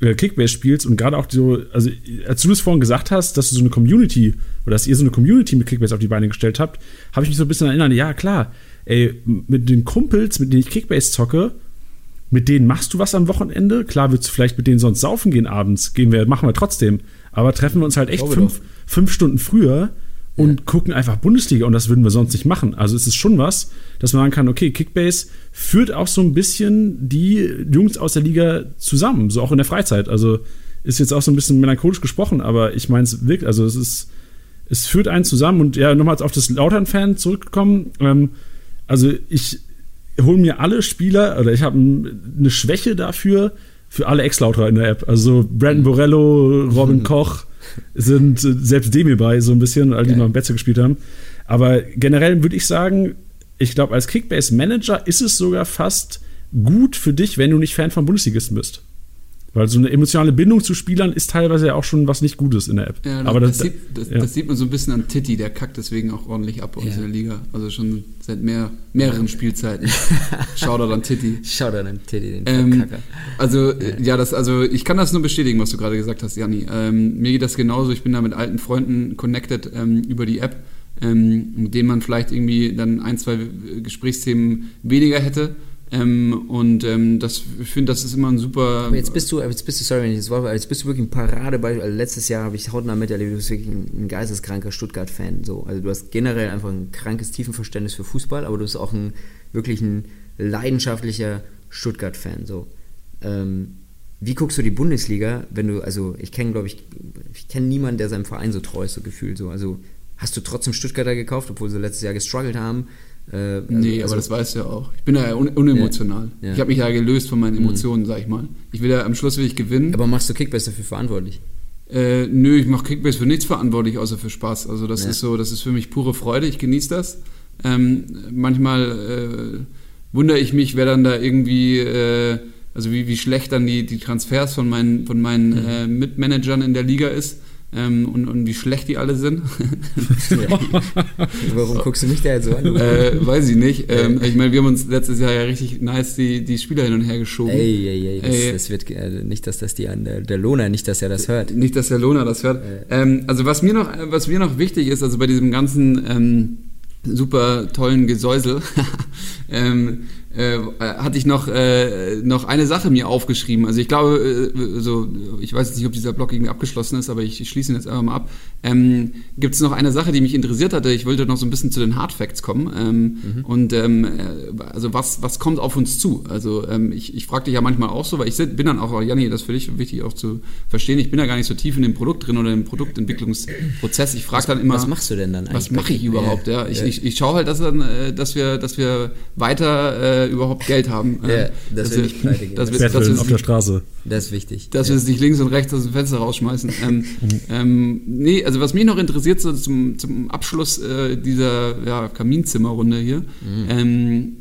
äh, Kickbase spielst und gerade auch so, also als du es vorhin gesagt hast, dass du so eine Community oder dass ihr so eine Community mit Kickbase auf die Beine gestellt habt, habe ich mich so ein bisschen erinnert, ja klar, ey, mit den Kumpels, mit denen ich Kickbase zocke, mit denen machst du was am Wochenende. Klar, willst du vielleicht mit denen sonst saufen gehen abends, gehen wir, machen wir trotzdem. Aber treffen wir uns halt echt fünf, fünf Stunden früher und gucken einfach Bundesliga und das würden wir sonst nicht machen. Also es ist schon was, dass man sagen kann, okay, Kickbase führt auch so ein bisschen die Jungs aus der Liga zusammen, so auch in der Freizeit. Also ist jetzt auch so ein bisschen melancholisch gesprochen, aber ich meine es wirklich, also es ist, es führt einen zusammen und ja, nochmals auf das Lautern-Fan zurückkommen. Ähm, also ich hole mir alle Spieler, oder ich habe eine Schwäche dafür, für alle Ex-Lauterer in der App. Also Brandon Borello, Robin Koch sind selbst dem hierbei so ein bisschen, all die Geil. mal im Betze gespielt haben. Aber generell würde ich sagen, ich glaube, als Kickbase-Manager ist es sogar fast gut für dich, wenn du nicht Fan von Bundesligisten bist. Weil so eine emotionale Bindung zu Spielern ist teilweise ja auch schon was nicht Gutes in der App. Ja, Aber das, das, sieht, das, ja. das sieht man so ein bisschen an Titti, der kackt deswegen auch ordentlich ab aus Ja. der Liga. Also schon seit mehr, mehreren Spielzeiten. Shoutout an Titti. Schau da den Teddy, den Ähm, Verkacker. also, äh, ja, das, also ich kann das nur bestätigen, was du gerade gesagt hast, Janni. Ähm, mir geht das genauso. Ich bin da mit alten Freunden connected ähm, über die App, ähm, mit denen man vielleicht irgendwie dann ein, zwei Gesprächsthemen weniger hätte. Ähm, und ähm, das, ich finde, das ist immer ein super. Aber jetzt bist du, jetzt bist du, sorry, wenn ich das Wort, jetzt bist du wirklich ein Paradebeispiel. Also letztes Jahr habe ich hautnah miterlebt, du bist wirklich ein, ein geisteskranker Stuttgart-Fan. So. Also du hast generell einfach ein krankes Tiefenverständnis für Fußball, aber du bist auch ein wirklich ein leidenschaftlicher Stuttgart-Fan. So. Ähm, wie guckst du die Bundesliga, wenn du, also ich kenne, glaube ich, ich kenne niemanden, der seinem Verein so treu ist, so gefühlt. So. Also hast du trotzdem Stuttgarter gekauft, obwohl sie letztes Jahr gestruggelt haben? Äh, also- Nee, also- aber das weißt du ja auch. Ich bin ja un unemotional. Ja. Ich habe mich ja gelöst von meinen Emotionen, sag ich mal. Ich will ja am Schluss will ich gewinnen. aber machst du Kickbase dafür verantwortlich? Äh, nö, ich mache Kickbase für nichts verantwortlich, außer für Spaß. Also das Ja. ist so, das ist für mich pure Freude. Ich genieße das. Ähm, manchmal äh, wundere ich mich, wer dann da irgendwie, äh, also wie, wie schlecht dann die, die Transfers von meinen, von meinen Mhm. äh, Mitmanagern in der Liga ist. Ähm, und, und wie schlecht die alle sind. Warum guckst du mich da jetzt so an? äh, weiß ich nicht. Ähm, ich meine, wir haben uns letztes Jahr ja richtig nice die, die Spieler hin und her geschoben. Ey, ey, ey, das, Ey. das wird äh, nicht, dass das die der, der Lohner, nicht, dass er das hört. Nicht, dass der Lohner das hört. Ähm, also was mir noch, was mir noch wichtig ist, also bei diesem ganzen ähm, super tollen Gesäusel, ähm, äh, hatte ich noch, äh, noch eine Sache mir aufgeschrieben. Also ich glaube, äh, so, ich weiß jetzt nicht, ob dieser Blog irgendwie abgeschlossen ist, aber ich, ich schließe ihn jetzt einfach mal ab. Ähm, Gibt es noch eine Sache, die mich interessiert hatte? Ich wollte noch so ein bisschen zu den Hard Facts kommen. Ähm, Und ähm, äh, also was, was kommt auf uns zu? Also ähm, ich, ich frage dich ja manchmal auch so, weil ich bin dann auch, Janni, das ist für dich wichtig auch zu verstehen, ich bin ja gar nicht so tief in dem Produkt drin oder im Produktentwicklungsprozess. Ich frage dann immer, Was machst du denn dann eigentlich? was mache ich überhaupt? Ja, ich, ich, ich schaue halt, dass, dann, äh, dass wir, dass wir weiter äh, überhaupt Geld haben. Ja, Äh, dass wir nicht pleite gehen. Dass wir, dass wir auf der Straße. Das ist wichtig. dass wir es nicht links und rechts aus dem Fenster rausschmeißen. Ähm, ähm, nee, also was mich noch interessiert, so zum, zum Abschluss äh, dieser ja, Kaminzimmerrunde hier, ähm,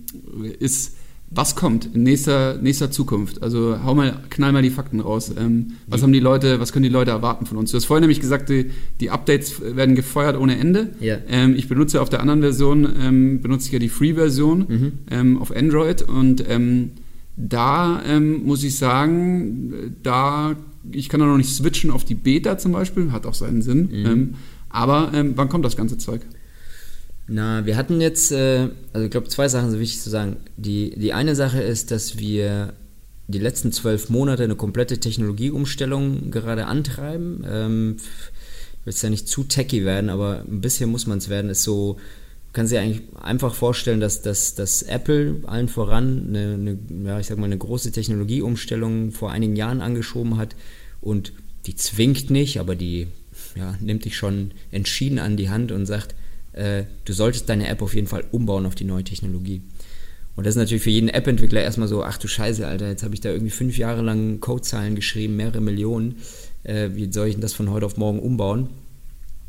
ist, was kommt in nächster, nächster Zukunft? Also hau mal, knall mal die Fakten raus. Ähm, was haben die Leute, was können die Leute erwarten von uns? Du hast vorhin nämlich gesagt, die, die Updates werden gefeuert ohne Ende. Ja. Ähm, ich benutze auf der anderen Version, ähm, benutze ich ja die Free-Version ähm, auf Android und ähm, da ähm, muss ich sagen, da ich kann da noch nicht switchen auf die Beta zum Beispiel, hat auch seinen Sinn. Ähm, aber wann kommt das ganze Zeug? Na, wir hatten jetzt, äh, also ich glaube, zwei Sachen sind wichtig zu sagen. Die, die eine Sache ist, dass wir die letzten zwölf Monate eine komplette Technologieumstellung gerade antreiben. Ähm, ich will jetzt ja nicht zu techy werden, aber ein bisschen muss man es werden. Ist so, kann sich eigentlich einfach vorstellen, dass, dass, dass Apple allen voran eine, eine, ja, ich sag mal, eine große Technologieumstellung vor einigen Jahren angeschoben hat und die zwingt nicht, aber die ja, nimmt dich schon entschieden an die Hand und sagt, äh, du solltest deine App auf jeden Fall umbauen auf die neue Technologie. Und das ist natürlich für jeden App-Entwickler erstmal so, ach du Scheiße, Alter, jetzt habe ich da irgendwie fünf Jahre lang Codezeilen geschrieben, mehrere Millionen. Äh, wie soll ich denn das von heute auf morgen umbauen?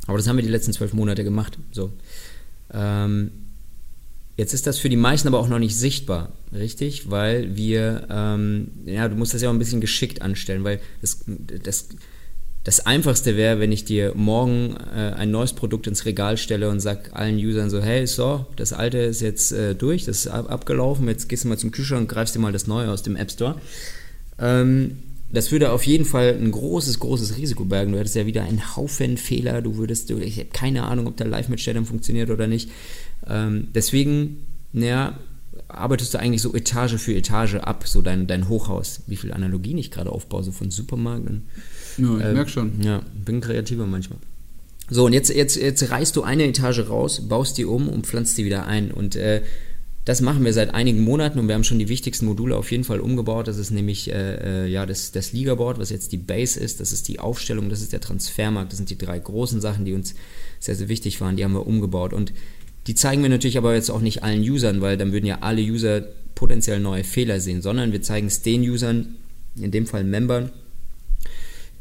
Aber das haben wir die letzten zwölf Monate gemacht. So. Ähm, jetzt ist das für die meisten aber auch noch nicht sichtbar, richtig? Weil wir, ähm, ja, du musst das ja auch ein bisschen geschickt anstellen, weil das, das, das Einfachste wäre, wenn ich dir morgen äh, ein neues Produkt ins Regal stelle und sag allen Usern so, hey, so, das alte ist jetzt äh, durch, das ist ab abgelaufen, jetzt gehst du mal zum Kühlschrank und greifst dir mal das neue aus dem App Store. Ähm, das würde auf jeden Fall ein großes, großes Risiko bergen. Du hättest ja wieder einen Haufen Fehler, du würdest, ich habe keine Ahnung, ob der Live-Mitstellung funktioniert oder nicht. Ähm, deswegen, naja, arbeitest du eigentlich so Etage für Etage ab, so dein, dein Hochhaus. Wie viel Analogien ich gerade aufbaue, so von Supermarkt Ja, ich ähm, merk schon. Ja, bin kreativer manchmal. So, und jetzt, jetzt, jetzt reißt du eine Etage raus, baust die um und pflanzt die wieder ein. Und äh, das machen wir seit einigen Monaten und wir haben schon die wichtigsten Module auf jeden Fall umgebaut. Das ist nämlich äh, äh, ja, das, das Liga-Board, was jetzt die Base ist. Das ist die Aufstellung, das ist der Transfermarkt. Das sind die drei großen Sachen, die uns sehr, sehr wichtig waren. Die haben wir umgebaut. Und die zeigen wir natürlich aber jetzt auch nicht allen Usern, weil dann würden ja alle User potenziell neue Fehler sehen, sondern wir zeigen es den Usern, in dem Fall Membern,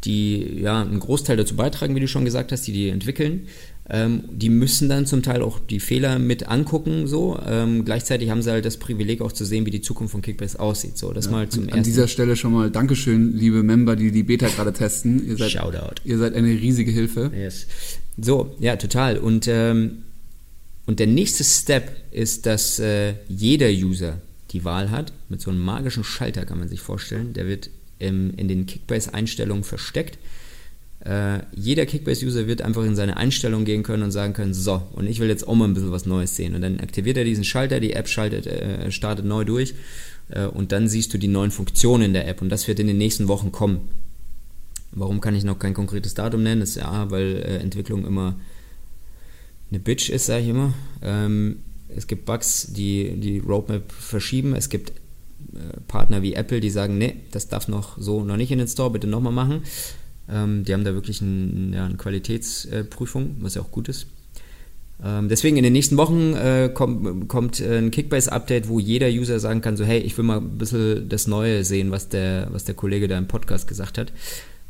die ja einen Großteil dazu beitragen, wie du schon gesagt hast, die die entwickeln. Ähm, die müssen dann zum Teil auch die Fehler mit angucken, so. Ähm, gleichzeitig haben sie halt das Privileg auch zu sehen, wie die Zukunft von Kickbase aussieht. So, das mal zum An ersten. dieser Stelle schon mal Dankeschön, liebe Member, die die Beta gerade testen. Ihr seid, Shoutout. ihr seid eine riesige Hilfe. Yes. So, ja, total. Und, ähm, und der nächste Step ist, dass äh, jeder User die Wahl hat, mit so einem magischen Schalter kann man sich vorstellen, der wird im, in den Kickbase-Einstellungen versteckt. Äh, jeder Kickbase-User wird einfach in seine Einstellungen gehen können und sagen können, so, und ich will jetzt auch mal ein bisschen was Neues sehen. Und dann aktiviert er diesen Schalter, die App schaltet, äh, startet neu durch äh, und dann siehst du die neuen Funktionen in der App und das wird in den nächsten Wochen kommen. Warum kann ich noch kein konkretes Datum nennen? Das ist ja, weil äh, Entwicklung immer eine Bitch ist, sage ich immer. Ähm, es gibt Bugs, die die Roadmap verschieben. Es gibt Partner wie Apple, die sagen, nee, das darf noch so noch nicht in den Store, bitte nochmal machen. Ähm, die haben da wirklich ein, ja, eine Qualitätsprüfung, was ja auch gut ist. Ähm, deswegen in den nächsten Wochen äh, kommt, kommt äh, ein Kickbase-Update, wo jeder User sagen kann, so hey, ich will mal ein bisschen das Neue sehen, was der, was der Kollege da im Podcast gesagt hat.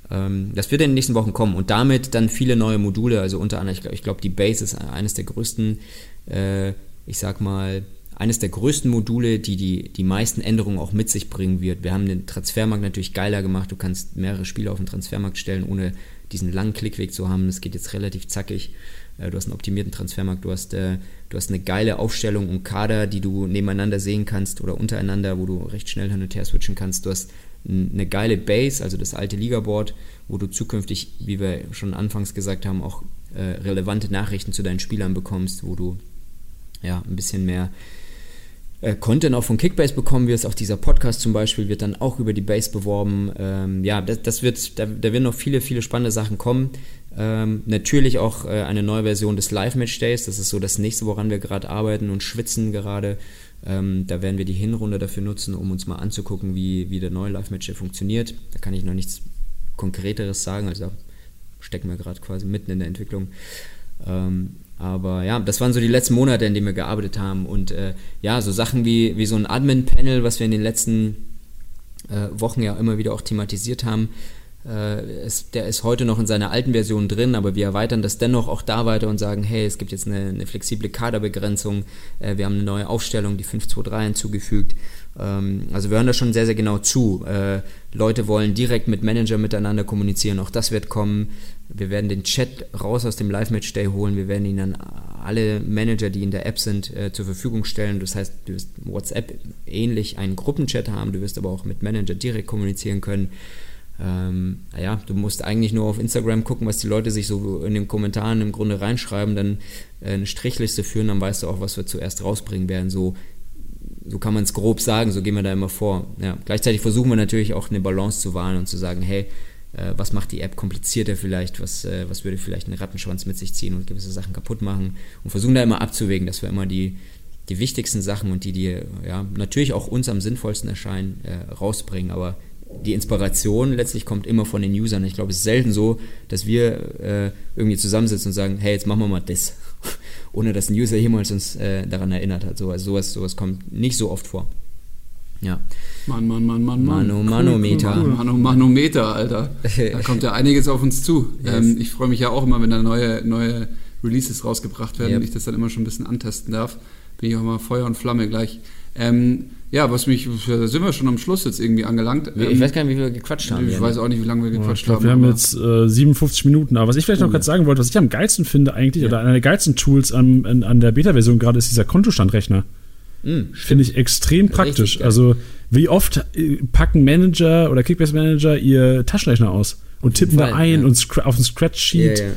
Ähm, das wird in den nächsten Wochen kommen und damit dann viele neue Module, also unter anderem, ich glaube, glaub, die Base ist eines der größten, äh, ich sag mal, eines der größten Module, die, die die meisten Änderungen auch mit sich bringen wird. Wir haben den Transfermarkt natürlich geiler gemacht. Du kannst mehrere Spiele auf den Transfermarkt stellen, ohne diesen langen Klickweg zu haben. Es geht jetzt relativ zackig. Äh, du hast einen optimierten Transfermarkt, du hast, äh, du hast eine geile Aufstellung und Kader, die du nebeneinander sehen kannst oder untereinander, wo du recht schnell hin und her switchen kannst. Du hast eine geile Base, also das alte Ligaboard, wo du zukünftig, wie wir schon anfangs gesagt haben, auch äh, relevante Nachrichten zu deinen Spielern bekommst, wo du ja ein bisschen mehr äh, Content auch von Kickbase bekommen wirst. Auch dieser Podcast zum Beispiel wird dann auch über die Base beworben. Ähm, ja, das, das wird, da, da werden noch viele, viele spannende Sachen kommen. Ähm, natürlich auch äh, eine neue Version des Live-Match Days. Das ist so das nächste, woran wir gerade arbeiten und schwitzen gerade. Ähm, da werden wir die Hinrunde dafür nutzen, um uns mal anzugucken, wie, wie der neue Live-Match Day funktioniert. Da kann ich noch nichts Konkreteres sagen. Also da stecken wir gerade quasi mitten in der Entwicklung. Ähm, aber ja, das waren so die letzten Monate, in denen wir gearbeitet haben. Und äh, ja, so Sachen wie, wie so ein Admin-Panel, was wir in den letzten äh, Wochen ja immer wieder auch thematisiert haben, äh, ist, der ist heute noch in seiner alten Version drin, aber wir erweitern das dennoch auch da weiter und sagen, hey, es gibt jetzt eine, eine flexible Kaderbegrenzung, äh, wir haben eine neue Aufstellung, die 5-2-3 hinzugefügt. Ähm, also wir hören da schon sehr, sehr genau zu. Äh, Leute wollen direkt mit Manager miteinander kommunizieren, auch das wird kommen. Wir werden den Chat raus aus dem Live-Match-Day holen, wir werden ihn dann alle Manager, die in der App sind, äh, zur Verfügung stellen. Das heißt, du wirst WhatsApp ähnlich einen Gruppenchat haben, du wirst aber auch mit Manager direkt kommunizieren können. Ähm, ja, du musst eigentlich nur auf Instagram gucken, was die Leute sich so in den Kommentaren im Grunde reinschreiben, dann äh, eine Strichliste führen, dann weißt du auch, was wir zuerst rausbringen werden. So, so kann man es grob sagen, so gehen wir da immer vor. Ja, gleichzeitig versuchen wir natürlich auch eine Balance zu wahren und zu sagen, hey, äh, was macht die App komplizierter vielleicht, was, äh, was würde vielleicht einen Rattenschwanz mit sich ziehen und gewisse Sachen kaputt machen und versuchen da immer abzuwägen, dass wir immer die, die wichtigsten Sachen und die, die ja, natürlich auch uns am sinnvollsten erscheinen, äh, rausbringen, aber die Inspiration letztlich kommt immer von den Usern. Ich glaube, es ist selten so, dass wir äh, irgendwie zusammensitzen und sagen, hey, jetzt machen wir mal das, ohne dass ein User jemals uns äh, daran erinnert hat. So, also sowas, sowas kommt nicht so oft vor. Ja. Mann, Mann, Mann, Mann, Mann. Mano, Manometer. Cool, Mano, Manometer, Alter. Da kommt ja einiges auf uns zu. Yes. Ähm, ich freue mich ja auch immer, wenn da neue, neue Releases rausgebracht werden Yep. und ich das dann immer schon ein bisschen antesten darf. Bin ich auch mal Feuer und Flamme gleich. Ähm, ja, was mich, da sind wir schon am Schluss jetzt irgendwie angelangt. Ich Ähm, weiß gar nicht, wie wir gequatscht haben. ich Jan. weiß auch nicht, wie lange wir gequatscht ich glaube, haben. wir haben jetzt äh, 57 Minuten. Aber was ich vielleicht noch Oh, gerade ja. sagen wollte, was ich am geilsten finde eigentlich, oder einer der geilsten Tools an, an, an der Beta-Version gerade, ist dieser Kontostandrechner. Mm, Finde ich extrem praktisch. Also, wie oft äh, packen Manager oder Kickbase-Manager ihr Taschenrechner aus und tippen da Fall, ein ja. und auf ein Scratch-Sheet. Ja, ja.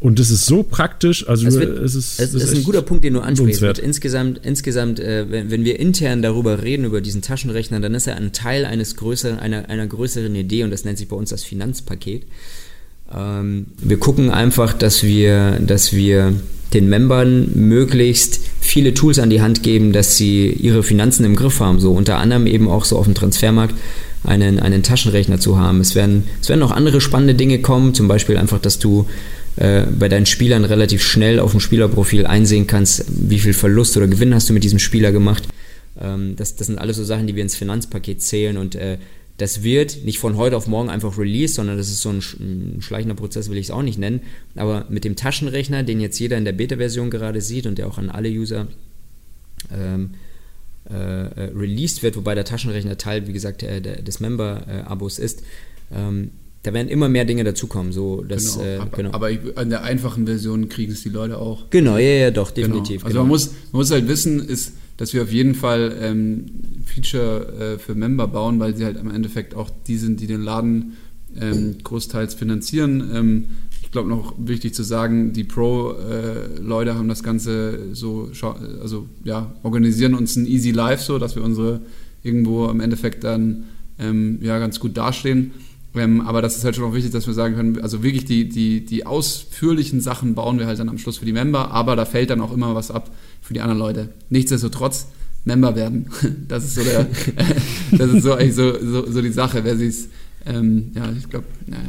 Und das ist so praktisch. Also, Es, es, wird, ist, es, es ist ein guter Punkt, den du ansprichst. insgesamt, insgesamt äh, wenn, wenn wir intern darüber reden, über diesen Taschenrechner, dann ist er ein Teil eines größeren, einer, einer größeren Idee und das nennt sich bei uns das Finanzpaket. Ähm, wir gucken einfach, dass wir, dass wir den Membern möglichst viele Tools an die Hand geben, dass sie ihre Finanzen im Griff haben. So unter anderem eben auch so auf dem Transfermarkt einen, einen Taschenrechner zu haben. Es werden, es werden noch andere spannende Dinge kommen, zum Beispiel einfach, dass du äh, bei deinen Spielern relativ schnell auf dem Spielerprofil einsehen kannst, wie viel Verlust oder Gewinn hast du mit diesem Spieler gemacht. Ähm, das, das sind alles so Sachen, die wir ins Finanzpaket zählen und äh, das wird nicht von heute auf morgen einfach released, sondern das ist so ein, ein schleichender Prozess, will ich es auch nicht nennen. Aber mit dem Taschenrechner, den jetzt jeder in der Beta-Version gerade sieht und der auch an alle User ähm, äh, released wird, wobei der Taschenrechner Teil, wie gesagt, äh, der, des Member-Abos ist, ähm, da werden immer mehr Dinge dazukommen. So, dass, Genau, äh, aber, genau. aber ich, an der einfachen Version kriegen es die Leute auch. genau, ja, ja, doch, definitiv. Genau. Also genau. man, muss, man muss halt wissen, ist, dass wir auf jeden Fall ähm, Feature äh, für Member bauen, weil sie halt im Endeffekt auch die sind, die den Laden ähm, großteils finanzieren. Ähm, ich glaube noch wichtig zu sagen, die Pro-Leute haben das Ganze so, also ja, organisieren uns ein Easy Life so, dass wir unsere irgendwo im Endeffekt dann ähm, ja ganz gut dastehen. Ähm, aber das ist halt schon auch wichtig, dass wir sagen können, also wirklich die, die, die ausführlichen Sachen bauen wir halt dann am Schluss für die Member, aber da fällt dann auch immer was ab für die anderen Leute. Nichtsdestotrotz Member werden. Das ist so der, das ist so eigentlich so, so, so die Sache, wer sie es, ähm, ja, ich glaube, naja.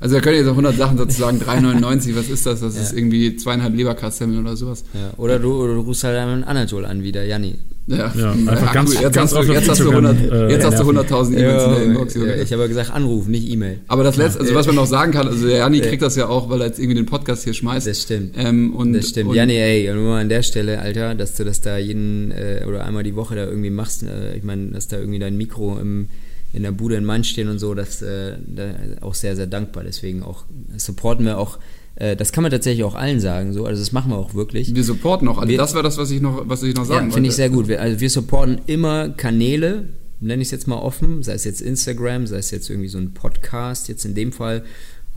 Also da können jetzt auch 100 Sachen sozusagen, 3,99, was ist das? Das ist Ja. irgendwie zweieinhalb Leberkassemmeln oder sowas. ja. Oder, du, oder du rufst halt einen Anatol an, wie der Janni. Ja, Ja, einfach ganz- jetzt ganz hast du, jetzt hast du Instagram, 100 äh, jetzt hast du nerven. 100.000 E-Mails in der Inbox. ja, ich habe ja gesagt, anrufen, nicht E-Mail. Aber das letzte, also was man noch sagen kann, also der Janni Ja. kriegt das ja auch, weil er jetzt irgendwie den Podcast hier schmeißt. Das stimmt. Ähm, und, Das stimmt. Und, Janni, ey, nur mal an der Stelle, Alter, dass du das da jeden äh, oder einmal die Woche da irgendwie machst. Äh, ich meine, dass da irgendwie dein Mikro im, in der Bude in Mainz stehen und so, das äh, da auch sehr, sehr dankbar. Deswegen auch supporten wir auch, äh, das kann man tatsächlich auch allen sagen, so, also das machen wir auch wirklich. Wir supporten auch alle. Wir- das war das, was ich noch, was ich noch sagen Ja, finde ich sehr gut. Wir, also wir supporten immer Kanäle, nenne ich es jetzt mal offen, sei es jetzt Instagram, sei es jetzt irgendwie so ein Podcast. Jetzt in dem Fall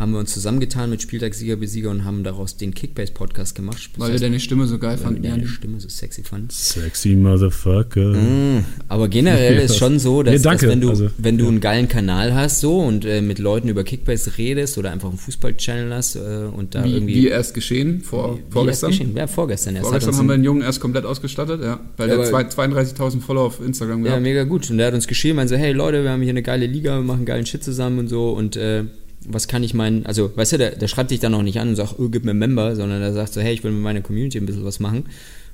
haben wir uns zusammengetan mit Spieltagssieger, Besieger und haben daraus den Kickbase-Podcast gemacht. Das Weil wir heißt, deine Stimme so geil weil wir fanden. deine. Stimme so sexy fanden. Sexy Motherfucker. Mm, Aber generell ist schon so, dass, Nee, dass wenn du, Also, wenn du ja. einen geilen Kanal hast so und äh, mit Leuten über Kickbase redest oder einfach einen Fußball-Channel hast äh, und da Wie, irgendwie... wie erst geschehen, vor, wie vorgestern. erst geschehen? Ja, vorgestern erst. Vorgestern haben wir den Jungen erst komplett ausgestattet, ja. Weil Ja, der aber- zwei- 32.000 Follower auf Instagram Ja, gehabt. mega gut. Und der hat uns geschrieben, meinte so, hey Leute, wir haben hier eine geile Liga, wir machen geilen Shit zusammen und so und äh, was kann ich meinen, also weißt du, der, der schreibt dich dann auch nicht an und sagt, oh, gib mir Member, sondern der sagt so, hey, ich will mit meiner Community ein bisschen was machen.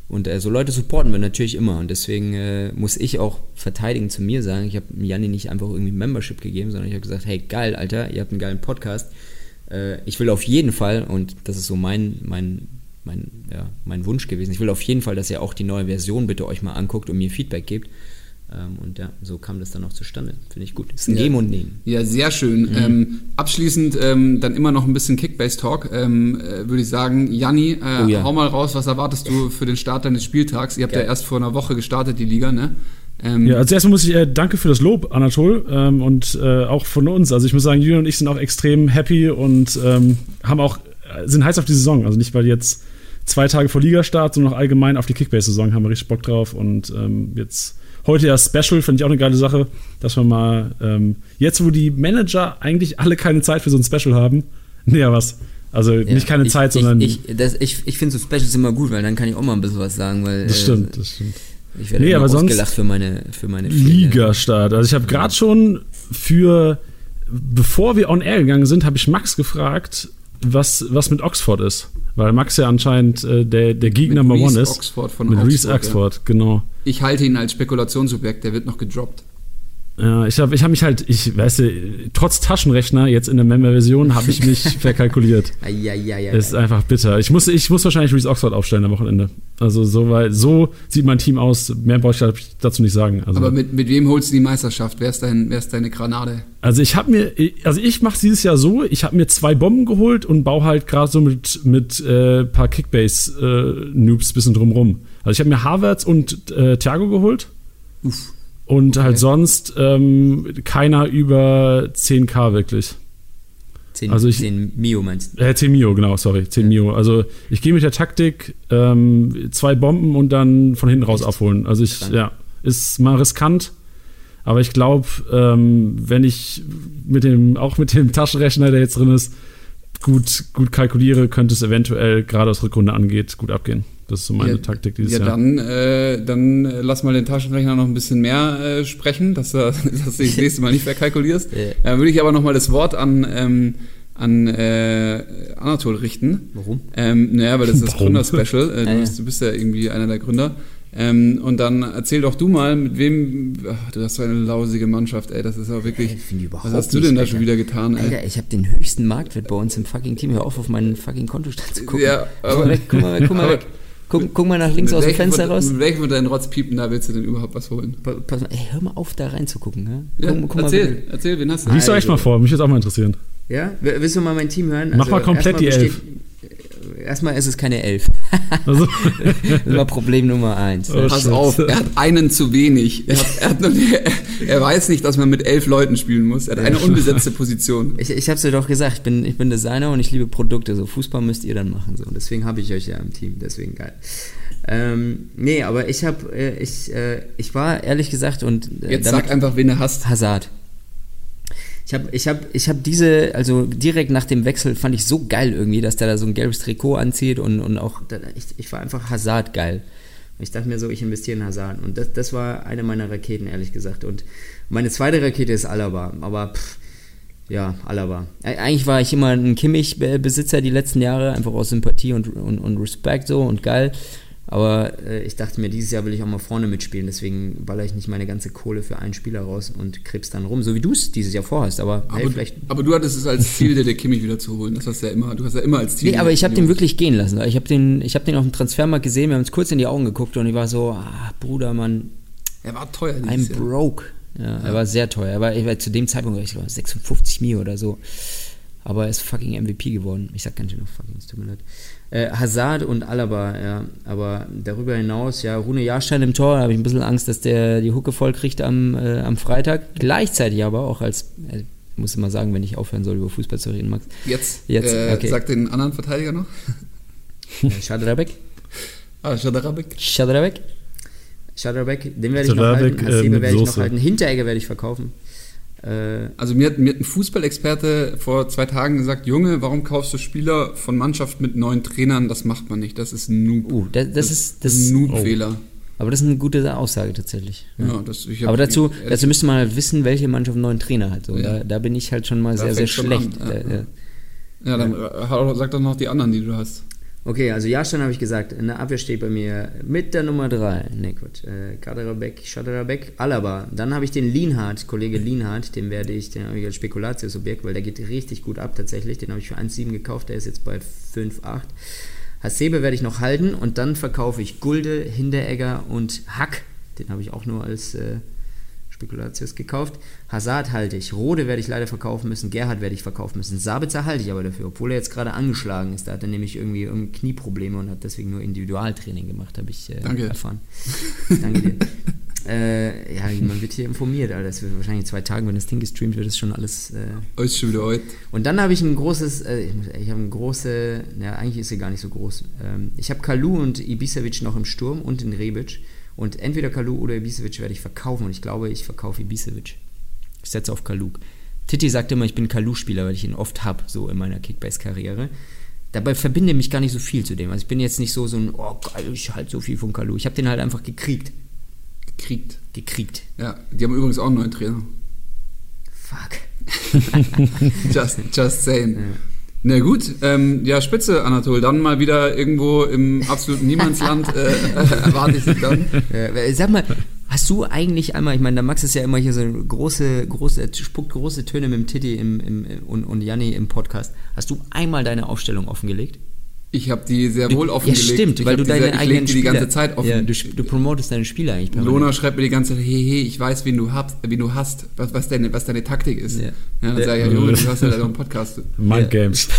Und äh, so Leute supporten wir natürlich immer und deswegen äh, muss ich auch verteidigen zu mir sagen, ich habe Janni nicht einfach irgendwie Membership gegeben, sondern ich habe gesagt, hey, geil, Alter, ihr habt einen geilen Podcast. Äh, ich will auf jeden Fall, und das ist so mein, mein, mein, ja, mein Wunsch gewesen, ich will auf jeden Fall, dass ihr auch die neue Version bitte euch mal anguckt und mir Feedback gebt. Ähm, und ja, so kam das dann auch zustande. Finde ich gut. Ist ein Ja. Geben und Nehmen. Ja, sehr Mhm. schön. Ähm, abschließend ähm, dann immer noch ein bisschen Kickbase-Talk. Ähm, äh, Würde ich sagen, Janni, äh, Oh ja. hau mal raus, was erwartest du für den Start deines Spieltags? Ihr habt ja, Ja. erst vor einer Woche gestartet, die Liga, ne? Ähm, Ja, also erstmal muss ich äh, danke für das Lob, Anatol, ähm, und äh, auch von uns. Also ich muss sagen, Julian und ich sind auch extrem happy und ähm, haben auch äh, sind heiß auf die Saison. Also nicht weil jetzt zwei Tage vor Ligastart, sondern auch allgemein auf die Kickbase-Saison haben wir richtig Bock drauf. Und ähm, jetzt heute ja Special, finde ich auch eine geile Sache, dass wir mal ähm, jetzt, wo die Manager eigentlich alle keine Zeit für so ein Special haben, nee, ja was. Also Ja, nicht keine ich, Zeit, sondern Ich, ich, das- ich, ich finde so Specials immer gut, weil dann kann ich auch mal ein bisschen was sagen, weil. das äh, stimmt, das stimmt. Ich werde Nee, aber sonst- ausgelacht für meine, für meine. Ligastart. Also ich habe gerade schon für, bevor wir on air gegangen sind, habe ich Max gefragt, was, was mit Oxford ist. Weil Max ja anscheinend äh, der, der Gegner Number One ist. Oxford von mit Reese Oxford, Oxford, genau. Ich halte ihn als Spekulationsobjekt, der wird noch gedroppt. Ja, ich habe ich hab mich halt, ich weiß, trotz Taschenrechner jetzt in der Member-Version habe ich mich verkalkuliert. Eieieiei. ist einfach bitter. Ich muss, ich muss wahrscheinlich Reese Oxford aufstellen am Wochenende. Also so, weil, so sieht mein Team aus. Mehr brauche ich dazu nicht sagen. Also, Aber mit, mit wem holst du die Meisterschaft? Wer ist, dein, wer ist deine Granate? Also ich habe mir, also ich mache dieses Jahr so, ich habe mir zwei Bomben geholt und baue halt gerade so mit mit äh, paar Kickbase äh, Noobs bisschen drumrum. Also ich habe mir Havertz und äh, Thiago geholt Uff. und Okay. halt sonst ähm, keiner über 10k wirklich. 10, also ich- 10 Mio meinst du? Äh, 10 Mio, genau, sorry, 10 Mio. Also ich gehe mit der Taktik ähm, zwei Bomben und dann von hinten raus Echt? aufholen. Also ich, Krank. ja, ist mal riskant. Aber ich glaube, ähm, wenn ich mit dem, auch mit dem Taschenrechner, der jetzt drin ist, gut, gut kalkuliere, könnte es eventuell, gerade was Rückrunde angeht, gut abgehen. Das ist so meine ja, Taktik dieses ja, Jahr. dann, äh, dann äh, lass mal den Taschenrechner noch ein bisschen mehr äh, sprechen, dass, du- dass du das nächste Mal nicht verkalkulierst. Ja. Dann würde ich aber nochmal das Wort an, ähm, an äh, Anatol richten. Warum? Ähm, naja, weil das ist das? Gründerspecial. Äh, du, Ah, ja. bist, du bist ja irgendwie einer der Gründer. Ähm, und dann erzähl doch du mal, mit wem. Ach, du hast so eine lausige Mannschaft, ey. Das ist auch wirklich. Ey, finde ich überhaupt was hast du denn da schon wieder getan, ey? Alter, ich habe den höchsten Marktwert bei uns im fucking Team. Hör auf, auf meinen fucking Kontostand zu gucken. Ja, guck aber- mal weg, guck mal, guck mal aber- weg. Guck, guck mal nach links aus dem Fenster raus. Mit welchem von deinen Rotzpiepen da willst du denn überhaupt was holen? Pa- Pass mal, ey, hör mal auf, da reinzugucken. Ja? Ja, Guck, guck mal, erzähl, bitte. erzähl, wen hast du? Lies doch echt Also- mal vor, mich würde auch mal interessieren. Ja? Willst du mal mein Team hören? Mach mal komplett die besteht- Erstmal ist es keine Elf. Also, Das war Problem Nummer eins. Oh, Pass shit. auf, er hat einen zu wenig. Er, hat, er, hat er, er weiß nicht, dass man mit elf Leuten spielen muss. Er hat eine unbesetzte Position. Ich, ich hab's dir doch gesagt, ich bin, ich bin Designer und ich liebe Produkte. So Fußball müsst ihr dann machen. So. Und deswegen habe ich euch ja im Team. Deswegen geil. Ähm, nee, aber ich habe, äh, ich, äh, ich war ehrlich gesagt und äh, Jetzt sag einfach, wen du hast. Hazard. Ich habe ich hab, ich hab diese, also direkt nach dem Wechsel fand ich so geil irgendwie, dass der da so ein gelbes Trikot anzieht und, und auch, ich, ich war einfach Hazard geil. Ich dachte mir so, ich investiere in Hazard. Und das, das war eine meiner Raketen, ehrlich gesagt. Und meine zweite Rakete ist Alaba. Aber pff, ja, Alaba. Eig- Eigentlich war ich immer ein Kimmich-Besitzer die letzten Jahre, einfach aus Sympathie und, und, und Respekt so und geil. Aber äh, ich dachte mir, dieses Jahr will ich auch mal vorne mitspielen, deswegen baller ich nicht meine ganze Kohle für einen Spieler raus und krebs dann rum, so wie du es dieses Jahr vorhast. Aber, hey, Aber, vielleicht. aber du hattest es als Ziel, dir der Kimmich wieder zu holen. Das hast du ja immer. Du hast ja immer als Ziel. Nee, aber ich habe den wirklich gehen lassen. Ich habe den, ich hab den auf dem Transfermarkt gesehen, wir haben uns kurz in die Augen geguckt und ich war so, ah, Bruder, Mann, Er war teuer I'm Jahr. broke. Ja, er war sehr teuer. Er war, er war zu dem Zeitpunkt, ich glaube, 56 Mio oder so. Aber er ist fucking MVP geworden. Ich sag ganz schön noch fucking, es tut mir leid. Äh, Hazard und Alaba, ja. Aber darüber hinaus, ja, Rune Jahrstein im Tor, da habe ich ein bisschen Angst, dass der die Hucke voll kriegt am, äh, am Freitag. Gleichzeitig aber auch als, äh, ich muss immer sagen, wenn ich aufhören soll, über Fußball zu reden, Max. Jetzt, Jetzt, äh, okay. sag den anderen Verteidiger noch. Äh, Schadrabek. Ah, Shadarabek. Schadrabek. Schadrabek, den werde ich noch Schadrabek, halten. äh, Hasebe mit werde ich noch halten. Hinteregger werde ich verkaufen. Äh, Also mir hat, mir hat ein Fußballexperte vor zwei Tagen gesagt, Junge, warum kaufst du Spieler von Mannschaft mit neuen Trainern? Das macht man nicht. Das ist ein Noob. uh, das, das ist, das, ein Noob-Fehler. aber das ist eine gute Aussage tatsächlich. Ja. das, Aber dazu, dazu müsste man halt wissen, welche Mannschaft einen neuen Trainer hat. So, Ja. da, da bin ich halt schon mal Da sehr, sehr schlecht. an, ja, ja. ja, dann sag doch noch die anderen, die du hast. Okay, also Jahrstein habe ich gesagt. In der Abwehr steht bei mir mit der Nummer 3. Ne, Quatsch. Äh, Kaderabek, Schaderabek, Alaba. Dann habe ich den Lienhardt, Kollege Lienhardt. Den werde ich, den habe ich als Spekulatiusobjekt, weil der geht richtig gut ab tatsächlich. Den habe ich für 1,7 gekauft. Der ist jetzt bei 5,8. Hasebe werde ich noch halten und dann verkaufe ich Gulde, Hinteregger und Hack. Den habe ich auch nur als äh, Spekulatius gekauft. Hazard halte ich. Rode werde ich leider verkaufen müssen. Gerhard werde ich verkaufen müssen. Sabitzer halte ich aber dafür, obwohl er jetzt gerade angeschlagen ist. Da hat er nämlich irgendwie, irgendwie Knieprobleme und hat deswegen nur Individualtraining gemacht, habe ich äh, Danke. erfahren. Danke dir. äh, ja, man wird hier informiert, Alter. Das wird wahrscheinlich in zwei Tagen, wenn das Ding gestreamt wird, ist schon alles. Äh, Heute schon wieder heute. und dann habe ich ein großes, äh, ich, habe ein große, ja, eigentlich ist sie gar nicht so groß. Ähm, ich habe Kalu und Ibisevic noch im Sturm und in Rebic. Und entweder Kalu oder Ibisevic werde ich verkaufen. Und ich glaube, ich verkaufe Ibisevic. Ich setze auf Kalu. Titi sagt immer, ich bin Kalu-Spieler, weil ich ihn oft habe, so in meiner Kickbase-Karriere. Dabei verbinde mich gar nicht so viel zu dem. Also ich bin jetzt nicht so so ein, oh geil, ich halte so viel von Kalu. Ich habe den halt einfach gekriegt. Gekriegt. Gekriegt. Ja, die haben übrigens auch einen neuen Trainer. Fuck. Just, just saying. Ja. Na gut, ähm, ja, Spitze, Anatol. Dann mal wieder irgendwo im absoluten Niemandsland äh, äh, erwarte ich dich dann. Äh, sag mal, hast du eigentlich einmal, ich meine, der Max ist ja immer hier so große, große, spuckt große Töne mit dem Titi im, im, und, und Janni im Podcast. Hast du einmal deine Aufstellung offengelegt? Ich habe die sehr wohl ja, offengelegt. stimmt, ich weil hab du die deine sehr, ich eigenen die die Spieler, ganze Zeit offen. Ja, du, du promotest deine Spieler eigentlich permanent. Lona schreibt mir die ganze Zeit, hey, hey, ich weiß, wen du hast, wen du hast, was, was, deine, was deine Taktik ist. Ja. Ja. dann sage ich, ja, Junge, du hast ja da noch einen Podcast, Mind Games.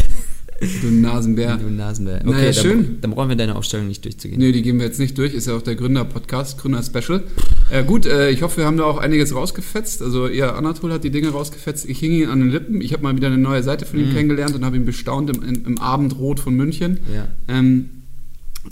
du Nasenbär. Du Nasenbär. Naja, dann, schön. Dann brauchen wir deine Aufstellung nicht durchzugehen. Nee, die gehen wir jetzt nicht durch, ist ja auch der Gründer-Podcast, Gründer-Special. Äh, gut, äh, ich hoffe, wir haben da auch einiges rausgefetzt. Also, ja, Anatol hat die Dinge rausgefetzt. Ich hing ihn an den Lippen. Ich habe mal wieder eine neue Seite von ihm kennengelernt und habe ihn bestaunt im, im, im Abendrot von München. Ja. Ähm,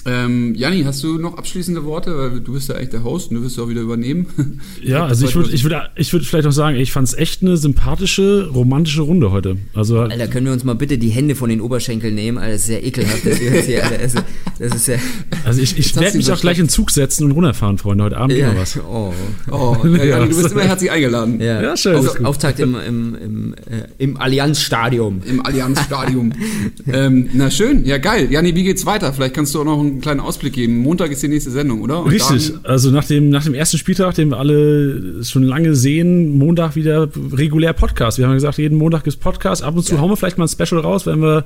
ähm, Janni, hast du noch abschließende Worte? Weil du bist ja eigentlich der Host und du wirst ja auch wieder übernehmen. Ja, also ich würde ich würd, ich würd vielleicht auch sagen, ich fand es echt eine sympathische, romantische Runde heute. Also Alter, können wir uns mal bitte die Hände von den Oberschenkeln nehmen? Alter, das ist ja ekelhaft. Das, ist ja, Alter, also, das ist ja... Also ich, ich werde mich auch gleich in den Zug setzen und runterfahren, Freunde. Heute Abend ja, ja. was. Oh. Oh, ja, Ja, Janni, du bist immer herzlich eingeladen. Ja, Ja, schön, Auf. Auftakt im, im, im, äh, im Allianzstadion. Im Allianzstadion. ähm, na schön, ja geil. Janni, wie geht's weiter? Vielleicht kannst du auch noch einen kleinen Ausblick geben. Montag ist die nächste Sendung, oder? Und Richtig. Also nach dem, nach dem ersten Spieltag, den wir alle schon lange sehen, Montag wieder regulär Podcast. Wir haben ja gesagt, jeden Montag gibt's Podcast. Ab und zu Ja. hauen wir vielleicht mal ein Special raus, wenn wir,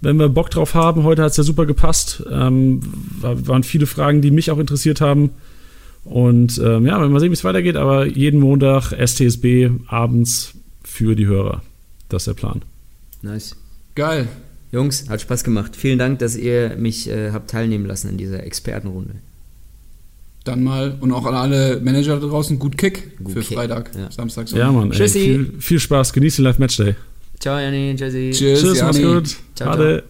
wenn wir Bock drauf haben. Heute hat's ja super gepasst. Ähm, war, waren viele Fragen, die mich auch interessiert haben. Und ähm, ja, wenn wir sehen, wie es weitergeht, aber jeden Montag STSB abends für die Hörer. Das ist der Plan. Nice. Geil. Jungs, hat Spaß gemacht. Vielen Dank, dass ihr mich äh, habt teilnehmen lassen in dieser Expertenrunde. Dann mal und auch an alle Manager da draußen gut Kick Gut für Kick, Freitag, ja. Samstag. Ja, Mann. Ey, Tschüssi. viel, viel Spaß. Genießt den Live-Matchday. Ciao, Janni, Jesse. Tschüss, Tschüss, mach's gut. Ciao, Ade.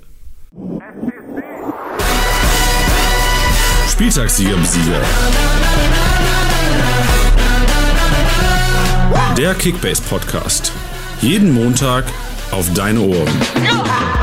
Spieltagssieger Sieger. Der Kickbase Podcast. Jeden Montag auf deine Ohren. Ja!